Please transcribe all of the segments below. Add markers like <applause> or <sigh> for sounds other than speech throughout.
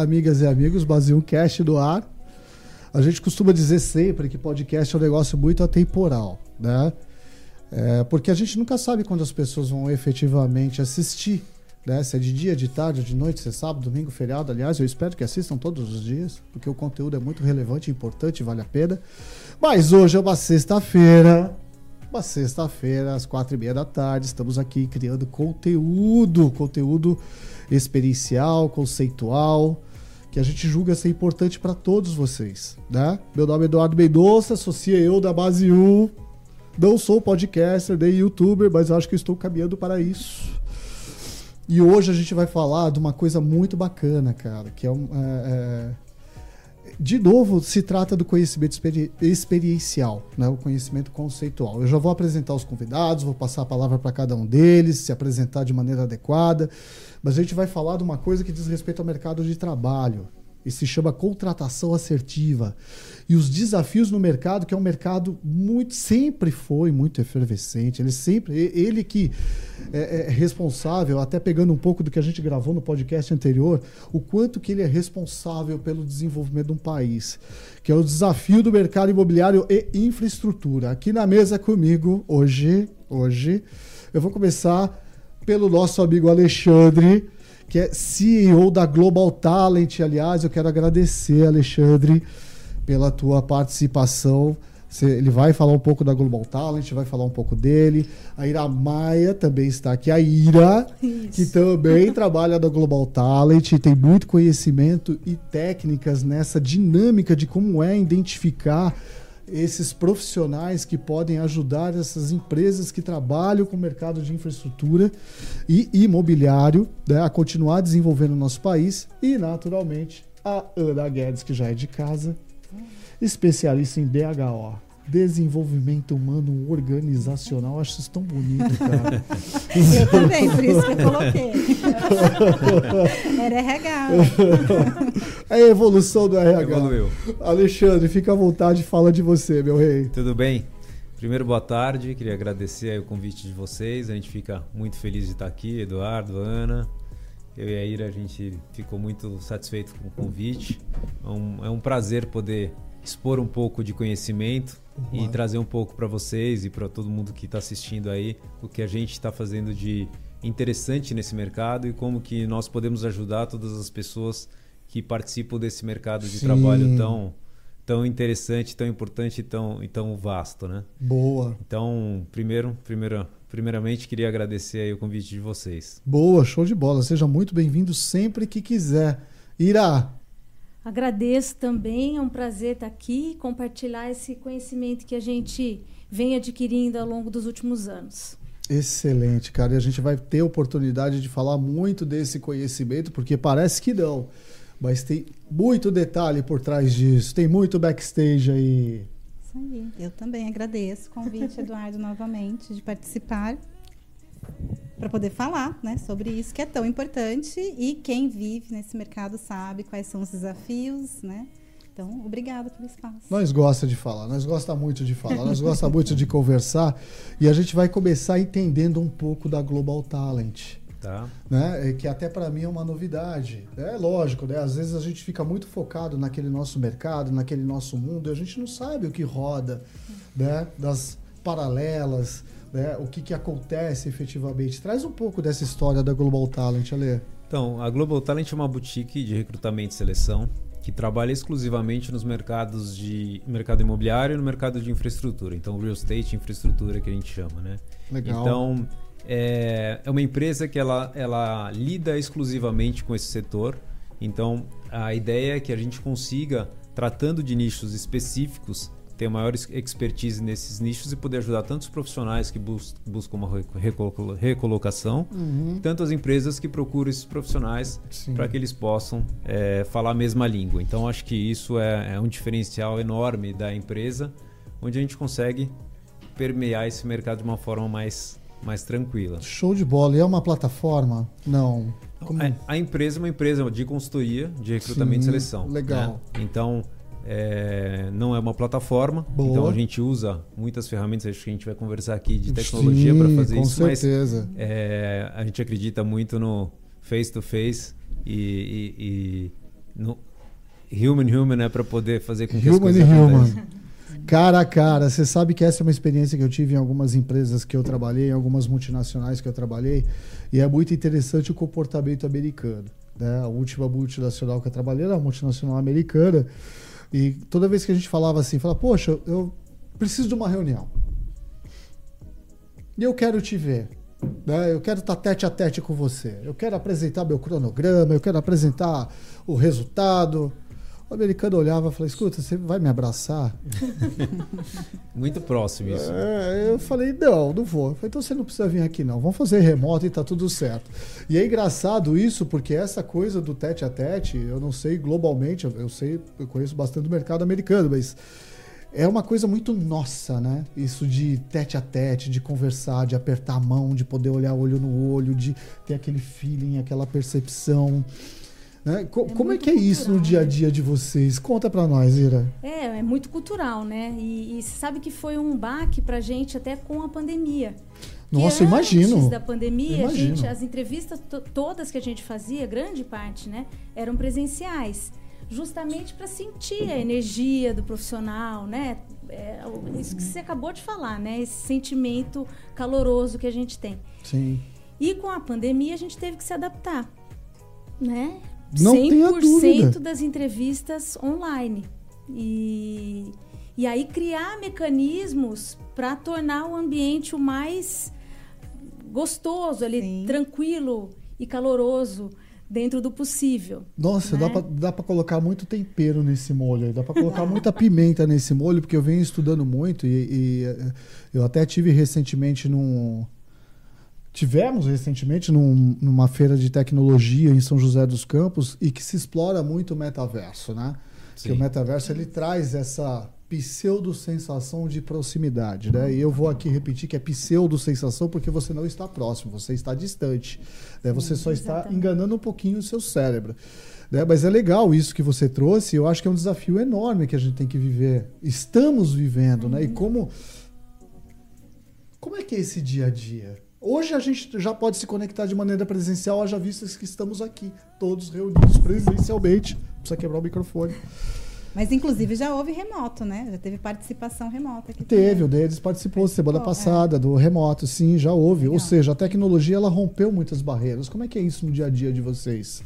amigas e amigos, Base 1 Cast do ar. A gente costuma dizer sempre que podcast é um negócio muito atemporal, né? É, porque a gente nunca sabe quando as pessoas vão efetivamente assistir. Né? Se é de dia, de tarde, de noite, se é sábado, domingo, feriado. Aliás, eu espero que assistam todos os dias, porque o conteúdo é muito relevante, importante, vale a pena. Mas hoje é uma sexta-feira. Uma sexta-feira, às quatro e meia da tarde, estamos aqui criando conteúdo, conteúdo experiencial, conceitual, que a gente julga ser importante para todos vocês, né? Meu nome é Eduardo Mendonça, associa eu da Base 1, não sou podcaster nem youtuber, mas acho que estou caminhando para isso. E hoje a gente vai falar de uma coisa muito bacana, cara, que é um. É, é... De novo, se trata do conhecimento experi experiencial, né? o conhecimento conceitual. Eu já vou apresentar os convidados, vou passar a palavra para cada um deles, se apresentar de maneira adequada, mas a gente vai falar de uma coisa que diz respeito ao mercado de trabalho, e se chama contratação assertiva. E os desafios no mercado, que é um mercado muito sempre foi muito efervescente. Ele sempre, ele que é, é, responsável, até pegando um pouco do que a gente gravou no podcast anterior, o quanto que ele é responsável pelo desenvolvimento de um país, que é o desafio do mercado imobiliário e infraestrutura. Aqui na mesa comigo hoje, hoje, eu vou começar pelo nosso amigo Alexandre que é CEO da Global Talent. Aliás, eu quero agradecer, Alexandre, pela tua participação. Ele vai falar um pouco da Global Talent, vai falar um pouco dele. A Ira Maia também está aqui. A Ira, Isso. que também <laughs> trabalha da Global Talent, tem muito conhecimento e técnicas nessa dinâmica de como é identificar esses profissionais que podem ajudar essas empresas que trabalham com o mercado de infraestrutura e imobiliário né, a continuar desenvolvendo o nosso país e, naturalmente, a Ana Guedes, que já é de casa, especialista em DHO. Desenvolvimento humano organizacional. Acho isso tão bonito, cara. <laughs> eu também, por isso que eu coloquei. <laughs> Era RH. É a evolução do RH. Evoluiu. Alexandre, fica à vontade, fala de você, meu rei. Tudo bem? Primeiro, boa tarde. Queria agradecer o convite de vocês. A gente fica muito feliz de estar aqui, Eduardo, Ana. Eu e a Ira, a gente ficou muito satisfeito com o convite. É um, é um prazer poder expor um pouco de conhecimento uhum. e trazer um pouco para vocês e para todo mundo que está assistindo aí o que a gente está fazendo de interessante nesse mercado e como que nós podemos ajudar todas as pessoas que participam desse mercado de Sim. trabalho tão tão interessante, tão importante e tão, e tão vasto, né? Boa. Então, primeiro, primeiro, primeiramente queria agradecer aí o convite de vocês. Boa, show de bola. Seja muito bem-vindo sempre que quiser. Irá, Agradeço também, é um prazer estar aqui e compartilhar esse conhecimento que a gente vem adquirindo ao longo dos últimos anos. Excelente, cara. E a gente vai ter oportunidade de falar muito desse conhecimento, porque parece que não, mas tem muito detalhe por trás disso, tem muito backstage aí. Isso aí. Eu também agradeço o convite, Eduardo, <laughs> novamente, de participar para poder falar né, sobre isso que é tão importante e quem vive nesse mercado sabe quais são os desafios, né? Então, obrigada pelo espaço. Nós gosta de falar, nós gosta muito de falar, nós gosta muito de conversar e a gente vai começar entendendo um pouco da Global Talent. Tá. Né? É que até para mim é uma novidade. É lógico, né? Às vezes a gente fica muito focado naquele nosso mercado, naquele nosso mundo, e a gente não sabe o que roda, né? Das paralelas, né, o que, que acontece efetivamente. Traz um pouco dessa história da Global Talent, Ale. Então, a Global Talent é uma boutique de recrutamento e seleção que trabalha exclusivamente nos mercados de mercado imobiliário e no mercado de infraestrutura. Então, real estate, infraestrutura que a gente chama, né? Legal. Então, é, é uma empresa que ela, ela lida exclusivamente com esse setor. Então, a ideia é que a gente consiga, tratando de nichos específicos, ter maior expertise nesses nichos e poder ajudar tantos profissionais que bus buscam uma recolocação, uhum. tanto as empresas que procuram esses profissionais para que eles possam é, falar a mesma língua. Então, acho que isso é, é um diferencial enorme da empresa, onde a gente consegue permear esse mercado de uma forma mais, mais tranquila. Show de bola. E é uma plataforma? Não. Como... A, a, empresa é uma empresa de consultoria de recrutamento Sim, e seleção. Legal. Né? Então, é, não é uma plataforma, Boa. então a gente usa muitas ferramentas, acho que a gente vai conversar aqui de tecnologia para fazer com isso, certeza. mas é, a gente acredita muito no face to face e, e, e no human human, né, para poder fazer com que human as coisas aconteçam. Cara a cara, você sabe que essa é uma experiência que eu tive em algumas empresas que eu trabalhei, em algumas multinacionais que eu trabalhei, e é muito interessante o comportamento americano. Né? A última multinacional que eu trabalhei era uma multinacional americana, e toda vez que a gente falava assim, falava, poxa, eu preciso de uma reunião. E eu quero te ver. Né? Eu quero estar tete a tete com você. Eu quero apresentar meu cronograma, eu quero apresentar o resultado. O americano olhava e falava: Escuta, você vai me abraçar? <laughs> Muito próximo isso. É, eu falei: Não, não vou. Falei, então você não precisa vir aqui, não. Vamos fazer remoto e tá tudo certo. E é engraçado isso, porque essa coisa do tete a tete, eu não sei globalmente, eu sei, eu conheço bastante do mercado americano, mas é uma coisa muito nossa, né? Isso de tete a tete, de conversar, de apertar a mão, de poder olhar olho no olho, de ter aquele feeling, aquela percepção. Né? Co É como é que é isso no cultural, dia a né? dia de vocês? Conta pra nós, Ira. É, é muito cultural, né? E, e sabe que foi um baque pra gente até com a pandemia. Nossa, imagino. Antes da pandemia, Imagino. gente, as entrevistas to- todas que a gente fazia, grande parte, né, eram presenciais, justamente para sentir a energia do profissional, né? É, isso que você acabou de falar, né? Esse sentimento caloroso que a gente tem. Sim. E com a pandemia a gente teve que se adaptar, né? Não tenha dúvida. das entrevistas online. E, e aí criar mecanismos para tornar o ambiente o mais gostoso, ali, Sim. tranquilo e caloroso dentro do possível. Nossa, né? dá, pra colocar muito tempero nesse molho, dá pra colocar muita pimenta nesse molho, porque eu venho estudando muito e, e, eh, eu até tive recentemente num. Tivemos recentemente num- numa feira de tecnologia em São José dos Campos e que se explora muito o metaverso, né? Que Sim. o metaverso ele traz essa pseudo sensação de proximidade, né? E eu vou aqui repetir que é pseudo sensação porque você não está próximo, você está distante, né? Você só está Exatamente. enganando um pouquinho o seu cérebro, né? Mas é legal isso que você trouxe. Eu acho que é um desafio enorme que a gente tem que viver. Estamos vivendo, né? E como como é que é esse dia a dia? Hoje a gente já pode se conectar de maneira presencial, haja vistas que estamos aqui, todos reunidos presencialmente. Precisa quebrar o microfone. Mas, inclusive, já houve remoto, né? Já teve participação remota aqui. Teve, também. o deles participou semana Participou, passada do remoto, sim, já houve. Ou Legal. seja, a tecnologia ela rompeu muitas barreiras. Como é que é isso no dia a dia de vocês?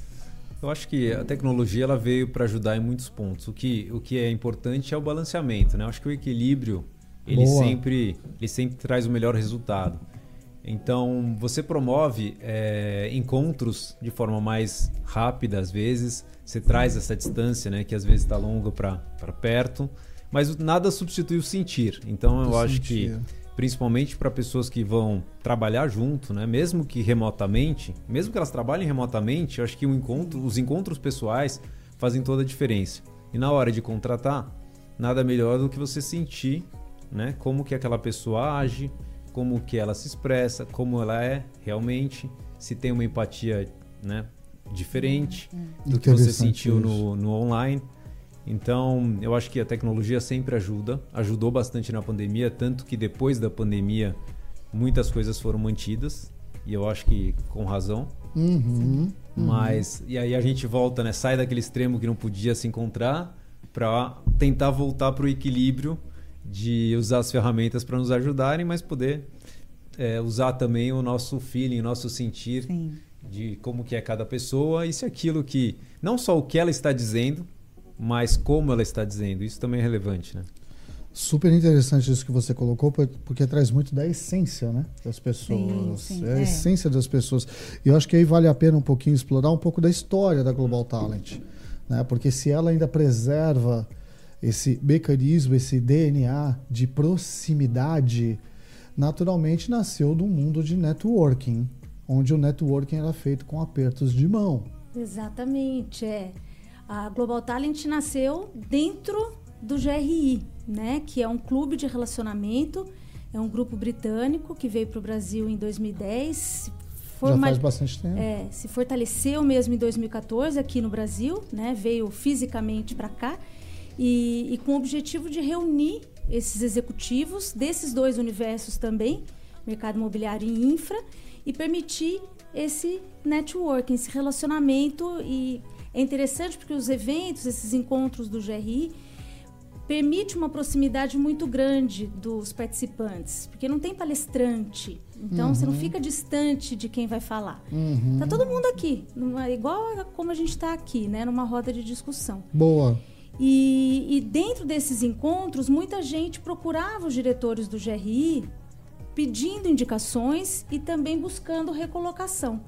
Eu acho que a tecnologia ela veio para ajudar em muitos pontos. O que, o que é importante é o balanceamento, né? Eu acho que o equilíbrio ele Boa. sempre, ele sempre traz o melhor resultado. Então você promove é, encontros de forma mais rápida às vezes. Você traz essa distância, né? Que às vezes está longa para perto. Mas nada substitui o sentir. Então eu acho que principalmente para pessoas que vão trabalhar junto, né? Mesmo que remotamente, mesmo que elas trabalhem remotamente, eu acho que o encontro, os encontros pessoais fazem toda a diferença. E na hora de contratar, nada melhor do que você sentir, né? Como que aquela pessoa age, como que ela se expressa, como ela é realmente, se tem uma empatia, né? Diferente do que você sentiu no, no online. Então, eu acho que a tecnologia sempre ajuda, ajudou bastante na pandemia, tanto que depois da pandemia muitas coisas foram mantidas, e eu acho que com razão. Uhum. Mas, e aí a gente volta, né? Sai daquele extremo que não podia se encontrar para tentar voltar para o equilíbrio de usar as ferramentas para nos ajudarem, mas poder é, usar também o nosso feeling, o nosso sentir Sim. de como que é cada pessoa e se aquilo que não só o que ela está dizendo, mas como ela está dizendo. Isso também é relevante, né? Super interessante isso que você colocou, por- porque traz muito da essência né, das pessoas. Sim, sim, é a é. essência das pessoas. E eu acho que aí vale a pena um pouquinho explorar um pouco da história da Global Talent. Né? Porque se ela ainda preserva esse mecanismo, esse DNA de proximidade, naturalmente nasceu de um mundo de networking, onde o networking era feito com apertos de mão. Exatamente, é. A Global Talent nasceu dentro do GRI, né? Que é um clube de relacionamento, é um grupo britânico que veio para o Brasil em 2010. Já faz bastante tempo. é, se fortaleceu mesmo em 2014 aqui no Brasil, né? Veio fisicamente para cá e, e com o objetivo de reunir esses executivos desses dois universos também, mercado imobiliário e infra, e permitir esse networking, esse relacionamento e é interessante porque os eventos, esses encontros do GRI, permite uma proximidade muito grande dos participantes, porque não tem palestrante. Então uhum. você não uhum. fica distante de quem vai falar. Uhum. Tá todo mundo aqui, igual a como a gente está aqui, né, numa roda de discussão. Boa. E, e, dentro desses encontros, muita gente procurava os diretores do GRI pedindo indicações e também buscando recolocação.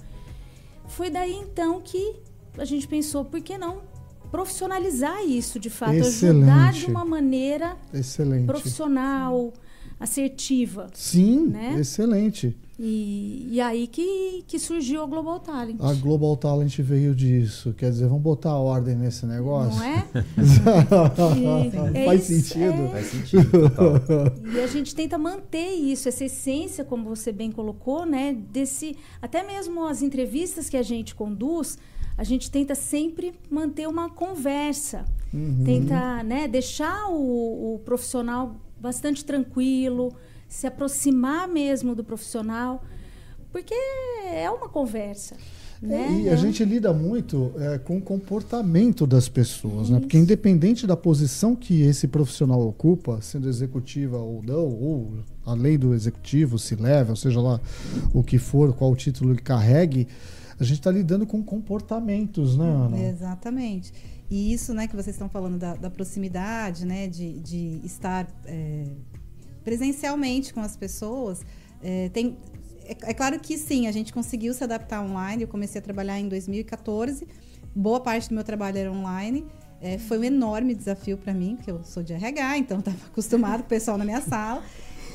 Foi daí então que a gente pensou, por que não profissionalizar isso de fato, Excelente. ajudar de uma maneira Excelente. profissional, assertiva. Sim, né? excelente. E, e aí que, que surgiu a Global Talent. A Global Talent veio disso. Quer dizer, vamos botar ordem nesse negócio? Não é? <laughs> e, é Faz isso, sentido. É... Faz sentido, total. E a gente tenta manter isso, essa essência, como você bem colocou, né? Desse, até mesmo as entrevistas que a gente conduz, a gente tenta sempre manter uma conversa. Uhum. Tenta né, deixar o, o profissional bastante tranquilo, se aproximar mesmo do profissional, porque é uma conversa. Né? E a gente lida muito é, com o comportamento das pessoas, né? Porque independente da posição que esse profissional ocupa, sendo executiva ou não, ou além do executivo, se leva, ou seja lá o que for, qual o título ele carregue, a gente está lidando com comportamentos, né, Ana? Exatamente. E isso, né, que vocês estão falando da, da proximidade, né, de, de estar é, presencialmente com as pessoas, é, tem, é, é, claro que sim, a gente conseguiu se adaptar online. Eu comecei a trabalhar em 2014. Boa parte do meu trabalho era online. É, foi um enorme desafio para mim, porque eu sou de RH, então <laughs> estava acostumado com o pessoal na minha sala.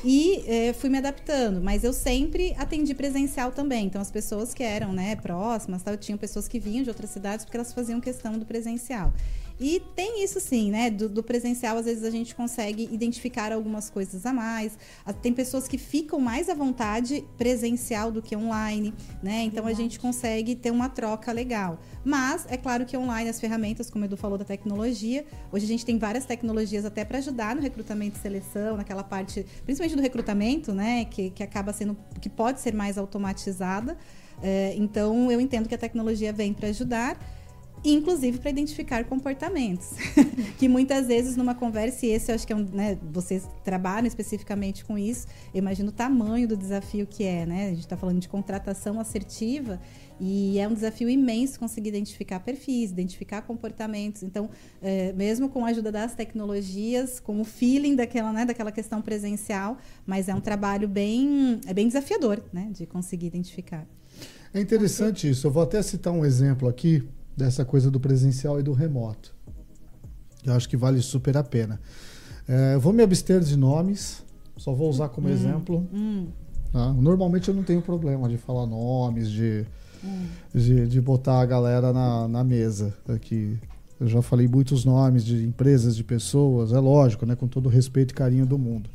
E é, fui me adaptando, mas eu sempre atendi presencial também. Então, as pessoas que eram né, próximas, tal, tinham pessoas que vinham de outras cidades porque elas faziam questão do presencial. E tem isso sim, né? Do, do, presencial, às vezes a gente consegue identificar algumas coisas a mais. Tem pessoas que ficam mais à vontade presencial do que online, né? Então a gente consegue ter uma troca legal. Mas é claro que online as ferramentas, como o Edu falou da tecnologia, hoje a gente tem várias tecnologias até para ajudar no recrutamento e seleção, naquela parte, principalmente do recrutamento, né? Que, que acaba sendo, que pode ser mais automatizada. É, então eu entendo que a tecnologia vem para ajudar inclusive para identificar comportamentos. <laughs> que muitas vezes numa conversa, e esse eu acho que é um, né, vocês trabalham especificamente com isso, eu imagino o tamanho do desafio que é, né? A gente está falando de contratação assertiva e é um desafio imenso conseguir identificar perfis, identificar comportamentos. Então, é, mesmo com a ajuda das tecnologias, com o feeling daquela, né, daquela questão presencial, mas é um trabalho bem, é bem desafiador, né, de conseguir identificar. É interessante isso. Eu vou até citar um exemplo aqui dessa coisa do presencial e do remoto. Eu acho que vale super a pena. É, vou me abster de nomes, só vou usar como hum, exemplo. Hum. Tá? Normalmente eu não tenho problema de falar nomes, de, hum. de, de, botar a galera na, na mesa aqui. Eu já falei muitos nomes de empresas, de pessoas, é lógico, né, com todo o respeito e carinho do mundo.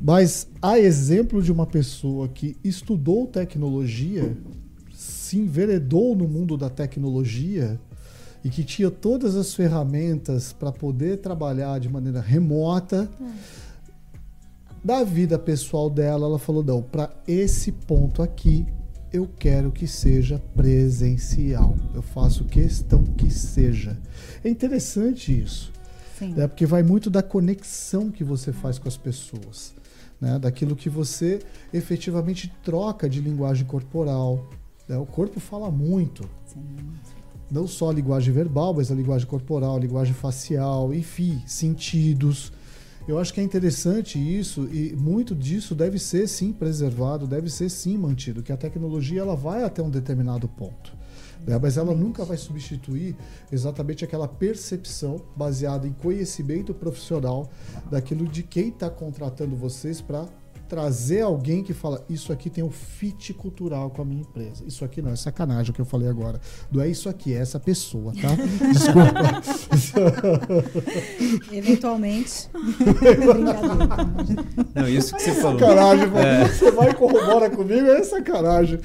Mas a exemplo de uma pessoa que estudou tecnologia, se enveredou no mundo da tecnologia e que tinha todas as ferramentas para poder trabalhar de maneira remota. Da vida pessoal dela, ela falou: não, para esse ponto aqui, eu quero que seja presencial. Eu faço questão que seja. É interessante isso. Sim. Né? Porque vai muito da conexão que você faz com as pessoas. Né? Daquilo que você efetivamente troca de linguagem corporal, né? O corpo fala muito. Sim. Não só a linguagem verbal, mas a linguagem corporal, a linguagem facial, enfim, sentidos. Eu acho que é interessante isso e muito disso deve ser sim preservado, deve ser sim mantido, que a tecnologia ela vai até um determinado ponto. Né? Mas ela nunca vai substituir exatamente aquela percepção baseada em conhecimento profissional daquilo de quem está contratando vocês para trazer alguém que fala isso aqui tem um fit cultural com a minha empresa. Isso aqui não é sacanagem o que eu falei agora. Não é isso aqui, é essa pessoa, tá? <laughs> Desculpa. Eventualmente. <laughs> não, isso que você falou. Sacanagem, é. você vai e corrobora comigo, é sacanagem.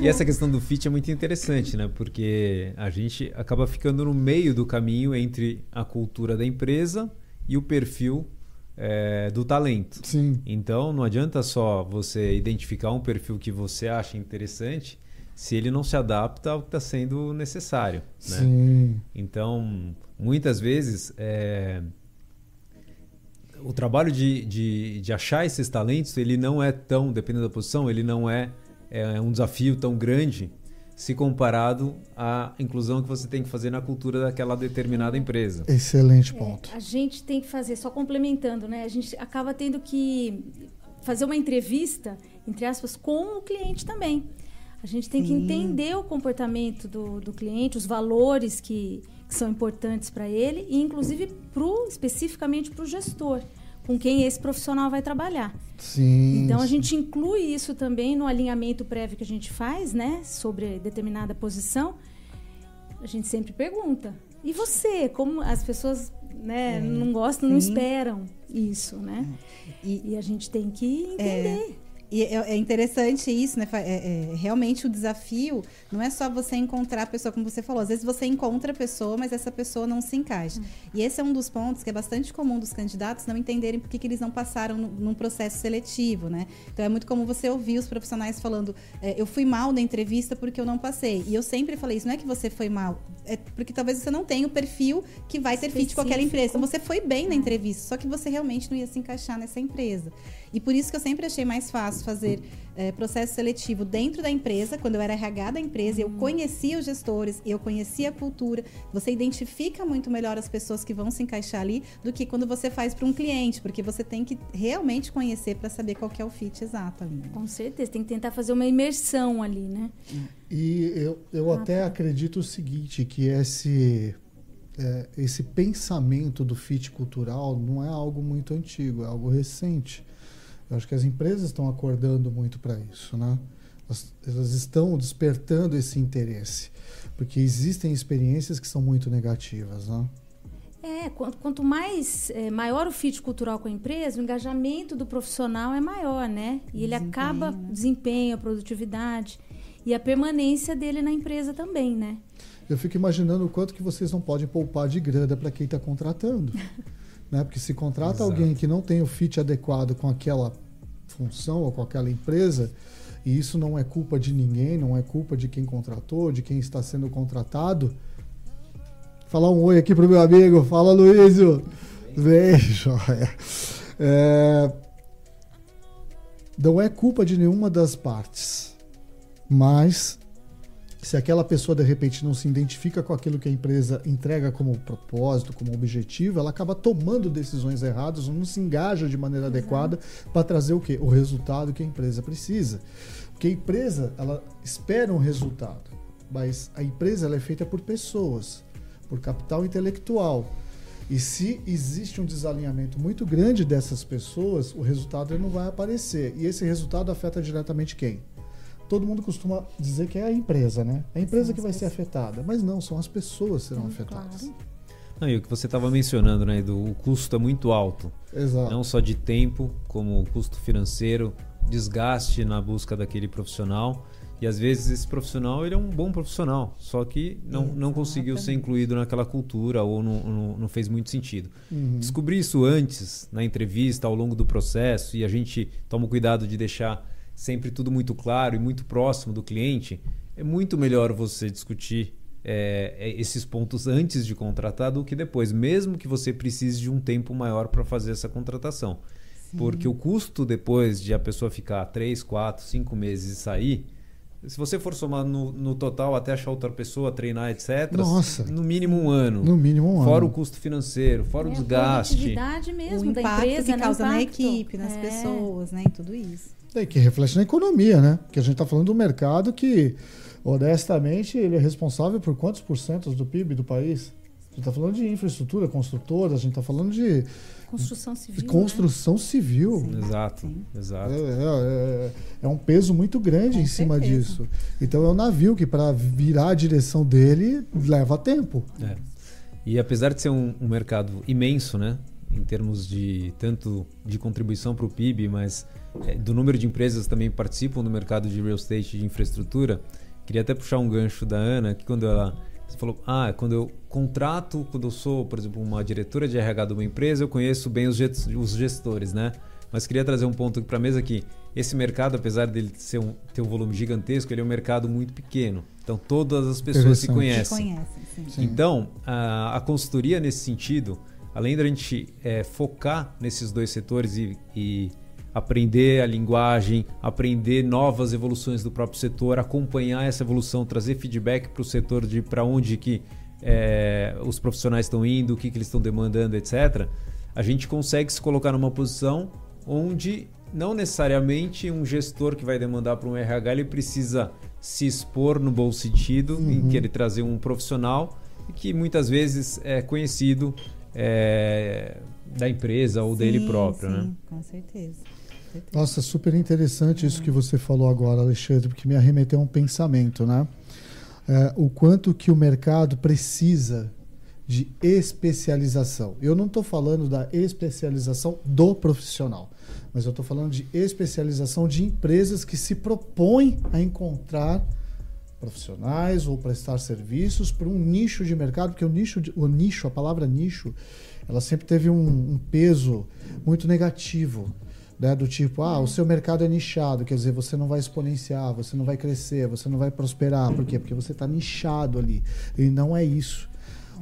E essa questão do fit é muito interessante, né? Porque a gente acaba ficando no meio do caminho entre a cultura da empresa e o perfil é, do talento. Sim. Então não adianta só você identificar um perfil que você acha interessante se ele não se adapta ao que está sendo necessário. Né? Sim. Então, muitas vezes, é, o trabalho de, de, de, achar esses talentos, ele não é tão, dependendo da posição, ele não é, é um desafio tão grande se comparado à inclusão que você tem que fazer na cultura daquela determinada empresa. Excelente ponto. É, a gente tem que fazer, só complementando, né? A gente acaba tendo que fazer uma entrevista, entre aspas, com o cliente também. A gente tem Sim. que entender o comportamento do, do cliente, os valores que, que são importantes para ele e, inclusive, pro, especificamente para o gestor com quem esse profissional vai trabalhar. Sim. Então a gente inclui isso também no alinhamento prévio que a gente faz, né, sobre determinada posição. A gente sempre pergunta: "E você? Como as pessoas, né, é, não gostam, sim. não esperam isso, né? E, e, a gente tem que entender. É. E é, é interessante isso, né? É, é, realmente o desafio não é só você encontrar a pessoa, como você falou. Às vezes você encontra a pessoa, mas essa pessoa não se encaixa. Hum. E esse é um dos pontos que é bastante comum dos candidatos não entenderem por que, que eles não passaram no, num processo seletivo, né? Então é muito comum você ouvir os profissionais falando: é, eu fui mal na entrevista porque eu não passei. E eu sempre falei isso: não é que você foi mal, é porque talvez você não tenha o perfil que vai ter fit com aquela empresa. Então você foi bem na hum. entrevista, só que você realmente não ia se encaixar nessa empresa. E por isso que eu sempre achei mais fácil fazer é, processo seletivo dentro da empresa, quando eu era RH da empresa, eu conhecia os gestores, eu conhecia a cultura. Você identifica muito melhor as pessoas que vão se encaixar ali do que quando você faz para um cliente, porque você tem que realmente conhecer para saber qual é o fit exato ali. Né? Com certeza, tem que tentar fazer uma imersão ali, né? E eu, eu ah, até tá. acredito o seguinte, que esse é, esse pensamento do fit cultural não é algo muito antigo, é algo recente. Eu acho que as empresas estão acordando muito para isso, né? Elas, elas, estão despertando esse interesse, porque existem experiências que são muito negativas, né? É, quanto, quanto mais é, maior o fit cultural com a empresa, o engajamento do profissional é maior, né? E ele desempenho, acaba né? desempenho, a produtividade e a permanência dele na empresa também, né? Eu fico imaginando o quanto que vocês não podem poupar de grana para quem está contratando. <laughs> Né? Porque se contrata Exato. alguém que não tem o fit adequado com aquela função ou com aquela empresa, e isso não é culpa de ninguém, não é culpa de quem contratou, de quem está sendo contratado. Falar um oi aqui pro meu amigo. Fala, Luísio. Beijo. <laughs> É, não é culpa de nenhuma das partes, mas se aquela pessoa de repente não se identifica com aquilo que a empresa entrega como propósito, como objetivo, ela acaba tomando decisões erradas, não se engaja de maneira Exato. adequada para trazer o quê? O resultado que a empresa precisa. Porque a empresa, ela espera um resultado, mas a empresa ela é feita por pessoas, por capital intelectual. E se existe um desalinhamento muito grande dessas pessoas, o resultado não vai aparecer. E esse resultado afeta diretamente quem? Todo mundo costuma dizer que é a empresa, né? É a empresa que vai ser afetada. Mas não, são as pessoas que serão Sim, afetadas. Claro. Não, e o que você estava mencionando, né, do o custo é muito alto. Exato. Não só de tempo, como custo financeiro, desgaste na busca daquele profissional. E às vezes esse profissional ele é um bom profissional, só que não, não conseguiu ser incluído naquela cultura ou não, não, não fez muito sentido. Uhum. Descobrir isso antes, na entrevista, ao longo do processo, e a gente toma cuidado de deixar sempre tudo muito claro e muito próximo do cliente, é muito melhor você discutir é, é, esses pontos antes de contratar do que depois, mesmo que você precise de um tempo maior para fazer essa contratação. Sim. Porque o custo depois de a pessoa ficar 3, 4, 5 meses e sair, se você for somar no, no, total até achar outra pessoa, treinar, etc., Nossa. no mínimo um ano. No mínimo um fora ano. o custo financeiro, fora é, o desgaste. A mesmo o da impacto empresa, que né? causa na equipe, nas é. pessoas, né? Em tudo isso. Que reflete na economia, né? Que a gente está falando do mercado que, honestamente, ele é responsável por quantos porcentos do PIB do país? A gente está falando de infraestrutura, construtoras, a gente está falando de construção civil. De construção né? civil. Sim. Exato, exato. É, é, é, é, um peso muito grande Com em cima certeza. disso. Então é um navio que para virar a direção dele leva tempo. É. E apesar de ser um, um mercado imenso, né? Em termos de tanto de contribuição para o PIB, mas do número de empresas que também participam do mercado de real estate de infraestrutura. Queria até puxar um gancho da Ana, que quando ela Você falou, ah, quando eu contrato, quando eu sou, por exemplo, uma diretora de RH de uma empresa, eu conheço bem os gestores, né? Mas queria trazer um ponto para a mesa aqui. Esse mercado, apesar dele ser um, ter um volume gigantesco, ele é um mercado muito pequeno. Então todas as pessoas se conhecem. conhecem sim. Sim. Então a, a, consultoria nesse sentido, além da gente é, focar nesses dois setores e, e aprender a linguagem, aprender novas evoluções do próprio setor, acompanhar essa evolução, trazer feedback para o setor de para onde que é, os profissionais estão indo, o que, que eles estão demandando, etc. A gente consegue se colocar numa posição onde não necessariamente um gestor que vai demandar para um RH ele precisa se expor no bom sentido, uhum. em querer trazer um profissional que muitas vezes é conhecido é, da empresa ou sim, dele próprio, sim, né? Com certeza. Nossa, super interessante isso que você falou agora, Alexandre, porque me arremeteu a um pensamento, né? É, o quanto que o mercado precisa de especialização. Eu não estou falando da especialização do profissional mas eu estou falando de especialização de empresas que se propõem a encontrar profissionais ou prestar serviços para um nicho de mercado, porque o nicho, o nicho, a palavra nicho, ela sempre teve um, um peso muito negativo. Né, do tipo, ah, o seu mercado é nichado, quer dizer, você não vai exponenciar, você não vai crescer, você não vai prosperar. Por quê? Porque você está nichado ali. E não é isso.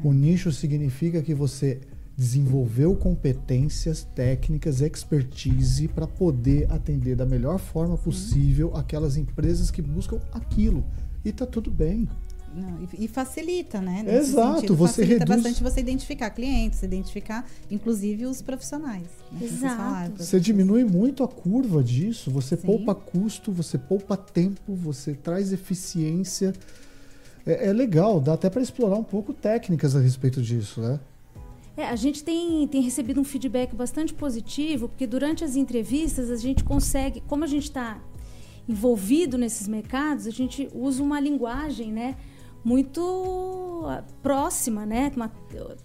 O nicho significa que você desenvolveu competências técnicas, expertise para poder atender da melhor forma possível aquelas empresas que buscam aquilo. E tá tudo bem. Não, e, facilita, né? Nesse Exato, sentido. você facilita reduz... bastante você identificar clientes, identificar, inclusive, os profissionais. Né? Exato. Você diminui muito a curva disso, você Sim. poupa custo, você poupa tempo, você traz eficiência. É, é legal, dá até para explorar um pouco técnicas a respeito disso, né? É, a gente tem, tem recebido um feedback bastante positivo, porque durante as entrevistas a gente consegue, como a gente está envolvido nesses mercados, a gente usa uma linguagem, né? Muito ah, próxima, né? Uma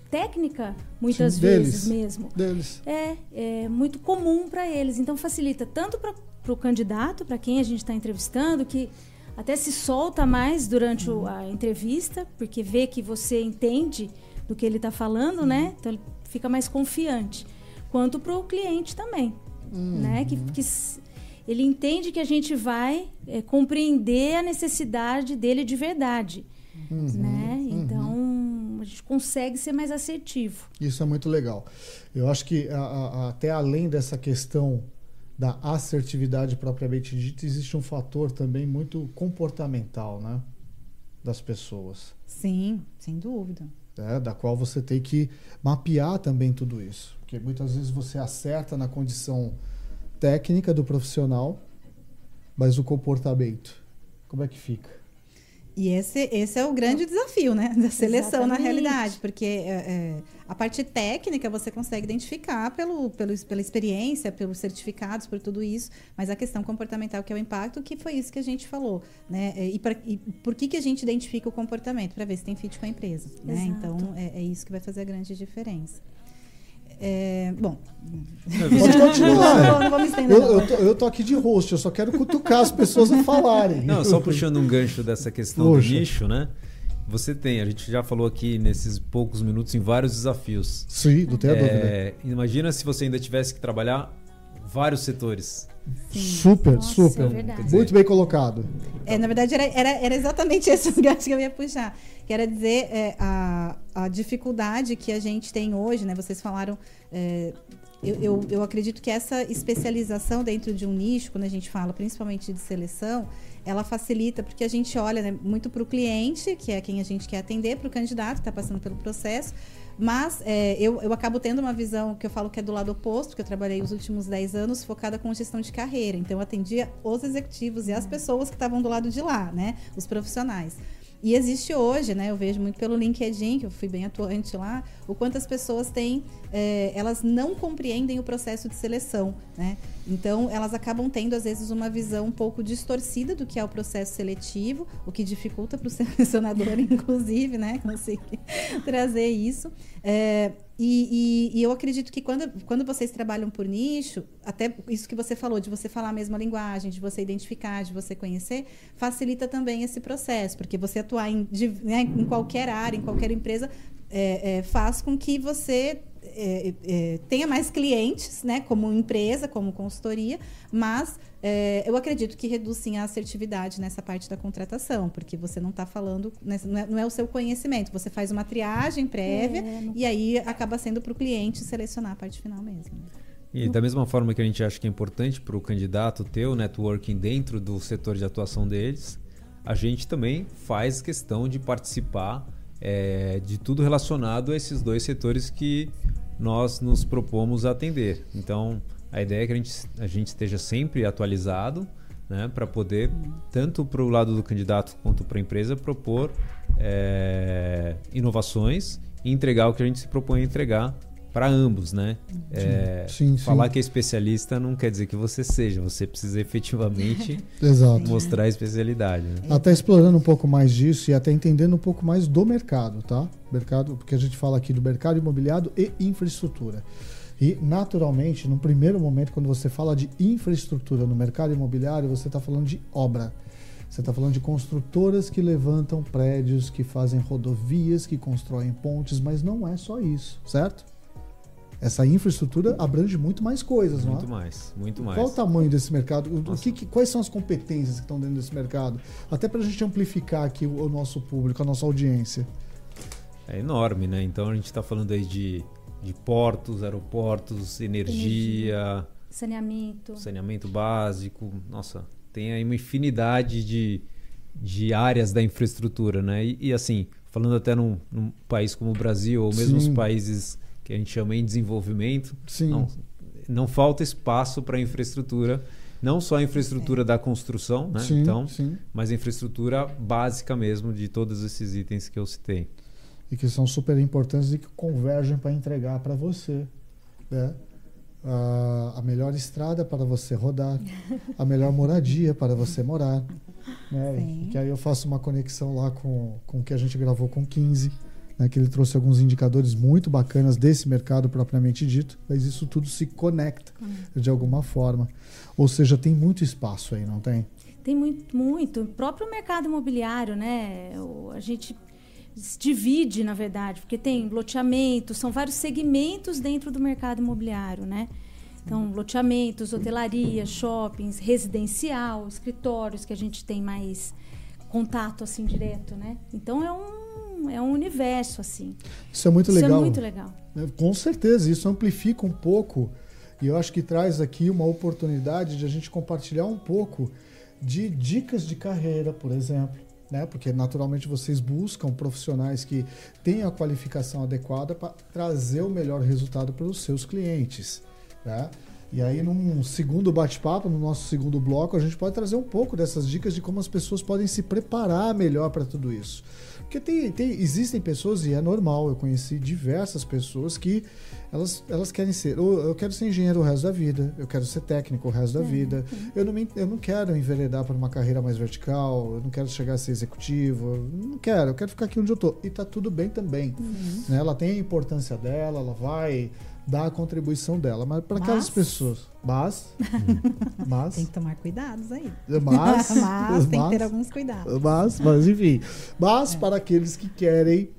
técnica, muitas Sim, vezes deles, mesmo. Deles. É, é muito comum para eles. Então facilita tanto para o candidato, para quem a gente está entrevistando, que até se solta mais durante uhum. a entrevista, porque vê que você entende do que ele está falando, né? Então ele fica mais confiante. Quanto para o cliente também, uhum. né? Que, que ele entende que a gente vai é, compreender a necessidade dele de verdade, uhum. né? Uhum. Então a gente consegue ser mais assertivo. Isso é muito legal. Eu acho que a, a, até além dessa questão da assertividade propriamente dita, existe um fator também muito comportamental, né? Das pessoas. Sim, sem dúvida né, da qual você tem que mapear também tudo isso. Porque muitas vezes você acerta na condição técnica do profissional, mas o comportamento, como é que fica? E esse, esse é o grande desafio, né? Da seleção Exatamente. na realidade. Porque é, é, a parte técnica você consegue identificar pelo, pelo, pela experiência, pelos certificados, por tudo isso. Mas a questão comportamental, que é o impacto, que foi isso que a gente falou. Né? E, pra, e por que, que a gente identifica o comportamento? Para ver se tem fit com a empresa. Né? Então, é, é isso que vai fazer a grande diferença. É, bom. Pode continuar. Não, não, estender, eu, eu, tô, eu, tô, aqui de host, eu só quero cutucar as pessoas a falarem. Não, só puxando um gancho dessa questão Poxa. do nicho, né? Você tem, a gente já falou aqui nesses poucos minutos em vários desafios. Sim, não tenho é, dúvida. Imagina se você ainda tivesse que trabalhar vários setores. Sim. Super, Nossa, super. É Muito bem colocado. É, na verdade, era, era, era exatamente <laughs> esse gancho que eu ia puxar. Quer dizer, é, a, a dificuldade que a gente tem hoje, né? Vocês falaram. É, eu, eu, eu, acredito que essa especialização dentro de um nicho, quando a gente fala principalmente de seleção, ela facilita porque a gente olha né, muito para o cliente, que é quem a gente quer atender, para o candidato que está passando pelo processo, mas é, eu, eu acabo tendo uma visão que eu falo que é do lado oposto, porque eu trabalhei os últimos 10 anos focada com gestão de carreira. Então, eu atendia os executivos e as pessoas que estavam do lado de lá, né? Os profissionais. E existe hoje, né? Eu vejo muito pelo LinkedIn, que eu fui bem atuante lá, o quanto as pessoas têm, é, elas não compreendem o processo de seleção, né? Então, elas acabam tendo, às vezes, uma visão um pouco distorcida do que é o processo seletivo, o que dificulta para o <laughs> selecionador, inclusive, né? Conseguir <laughs> trazer isso. É, E, e, e, eu acredito que quando, quando vocês trabalham por nicho, até isso que você falou, de você falar a mesma linguagem, de você identificar, de você conhecer, facilita também esse processo, porque você atuar em, de, né, em qualquer área, em qualquer empresa, é, é, faz com que você é, é, tenha mais clientes, né, como empresa, como consultoria, mas é, eu acredito que reduz sim a assertividade nessa parte da contratação, porque você não está falando, né, não é, não é, o seu conhecimento, você faz uma triagem prévia é, e aí acaba sendo para o cliente selecionar a parte final mesmo. E da mesma forma que a gente acha que é importante para o candidato ter o networking dentro do setor de atuação deles, a gente também faz questão de participar é, de tudo relacionado a esses dois setores que nós nos propomos atender. Então, a ideia é que a gente, a gente esteja sempre atualizado né, para poder, tanto para o lado do candidato quanto para a empresa, propor é, inovações e entregar o que a gente se propõe a entregar para ambos, né? É, sim, sim, falar sim. que é especialista não quer dizer que você seja, você precisa efetivamente <laughs> mostrar a especialidade. Né? Até explorando um pouco mais disso e até entendendo um pouco mais do mercado, tá? Mercado, porque a gente fala aqui do mercado imobiliário e infraestrutura. E, naturalmente, no primeiro momento, quando você fala de infraestrutura no mercado imobiliário, você está falando de obra. Você está falando de construtoras que levantam prédios, que fazem rodovias, que constroem pontes, mas não é só isso, certo? Essa infraestrutura abrange muito mais coisas, muito não é? Muito mais, muito mais. Qual o tamanho desse mercado? O que, que, quais são as competências que estão dentro desse mercado? Até para a gente amplificar aqui o, o, nosso público, a nossa audiência. É enorme, né? Então a gente está falando aí de, de portos, aeroportos, energia, energia, saneamento, saneamento básico. Nossa, tem aí uma infinidade de, de áreas da infraestrutura, né? E, e assim, falando até num, num, país como o Brasil ou mesmo Sim. os países que a gente chama em desenvolvimento. Sim. Não, não falta espaço para infraestrutura, não só a infraestrutura é. da construção, né? Sim, então, sim. mas a infraestrutura básica mesmo de todos esses itens que eu citei. E que são super importantes e que convergem para entregar para você. Né? A, a melhor estrada para você rodar, a melhor moradia para você morar. Né? Que aí eu faço uma conexão lá com, com o que a gente gravou com 15 né, que ele trouxe alguns indicadores muito bacanas desse mercado propriamente dito, mas isso tudo se conecta uhum. de alguma forma. Ou seja, tem muito espaço aí, não tem? Tem muito, muito. O próprio mercado imobiliário, né? A gente divide, na verdade, porque tem loteamento, são vários segmentos dentro do mercado imobiliário, né? Então, loteamentos, hotelaria, shoppings, residencial, escritórios que a gente tem mais contato assim direto, né? Então é um é um universo assim. Isso é muito legal. Isso é muito legal. É, com certeza, isso amplifica um pouco e eu acho que traz aqui uma oportunidade de a gente compartilhar um pouco de dicas de carreira, por exemplo. Né? Porque naturalmente vocês buscam profissionais que tenham a qualificação adequada para trazer o melhor resultado para os seus clientes. Né? E aí, num segundo bate-papo, no nosso segundo bloco, a gente pode trazer um pouco dessas dicas de como as pessoas podem se preparar melhor para tudo isso. Porque tem, tem, existem pessoas, e é normal, eu conheci diversas pessoas que elas, elas querem ser. eu quero ser engenheiro o resto da vida, eu quero ser técnico o resto da é, vida. Eu não, me, eu não quero enveredar para uma carreira mais vertical, eu não quero chegar a ser executivo, eu não quero, eu quero ficar aqui onde eu tô. E tá tudo bem também. Uhum. Né? Ela tem a importância dela, ela vai dar a contribuição dela. Mas para aquelas pessoas. Mas, <laughs> mas. Tem que tomar cuidados aí. Mas. <laughs> mas tem que ter alguns cuidados. Mas, mas enfim. Mas é. para aqueles que querem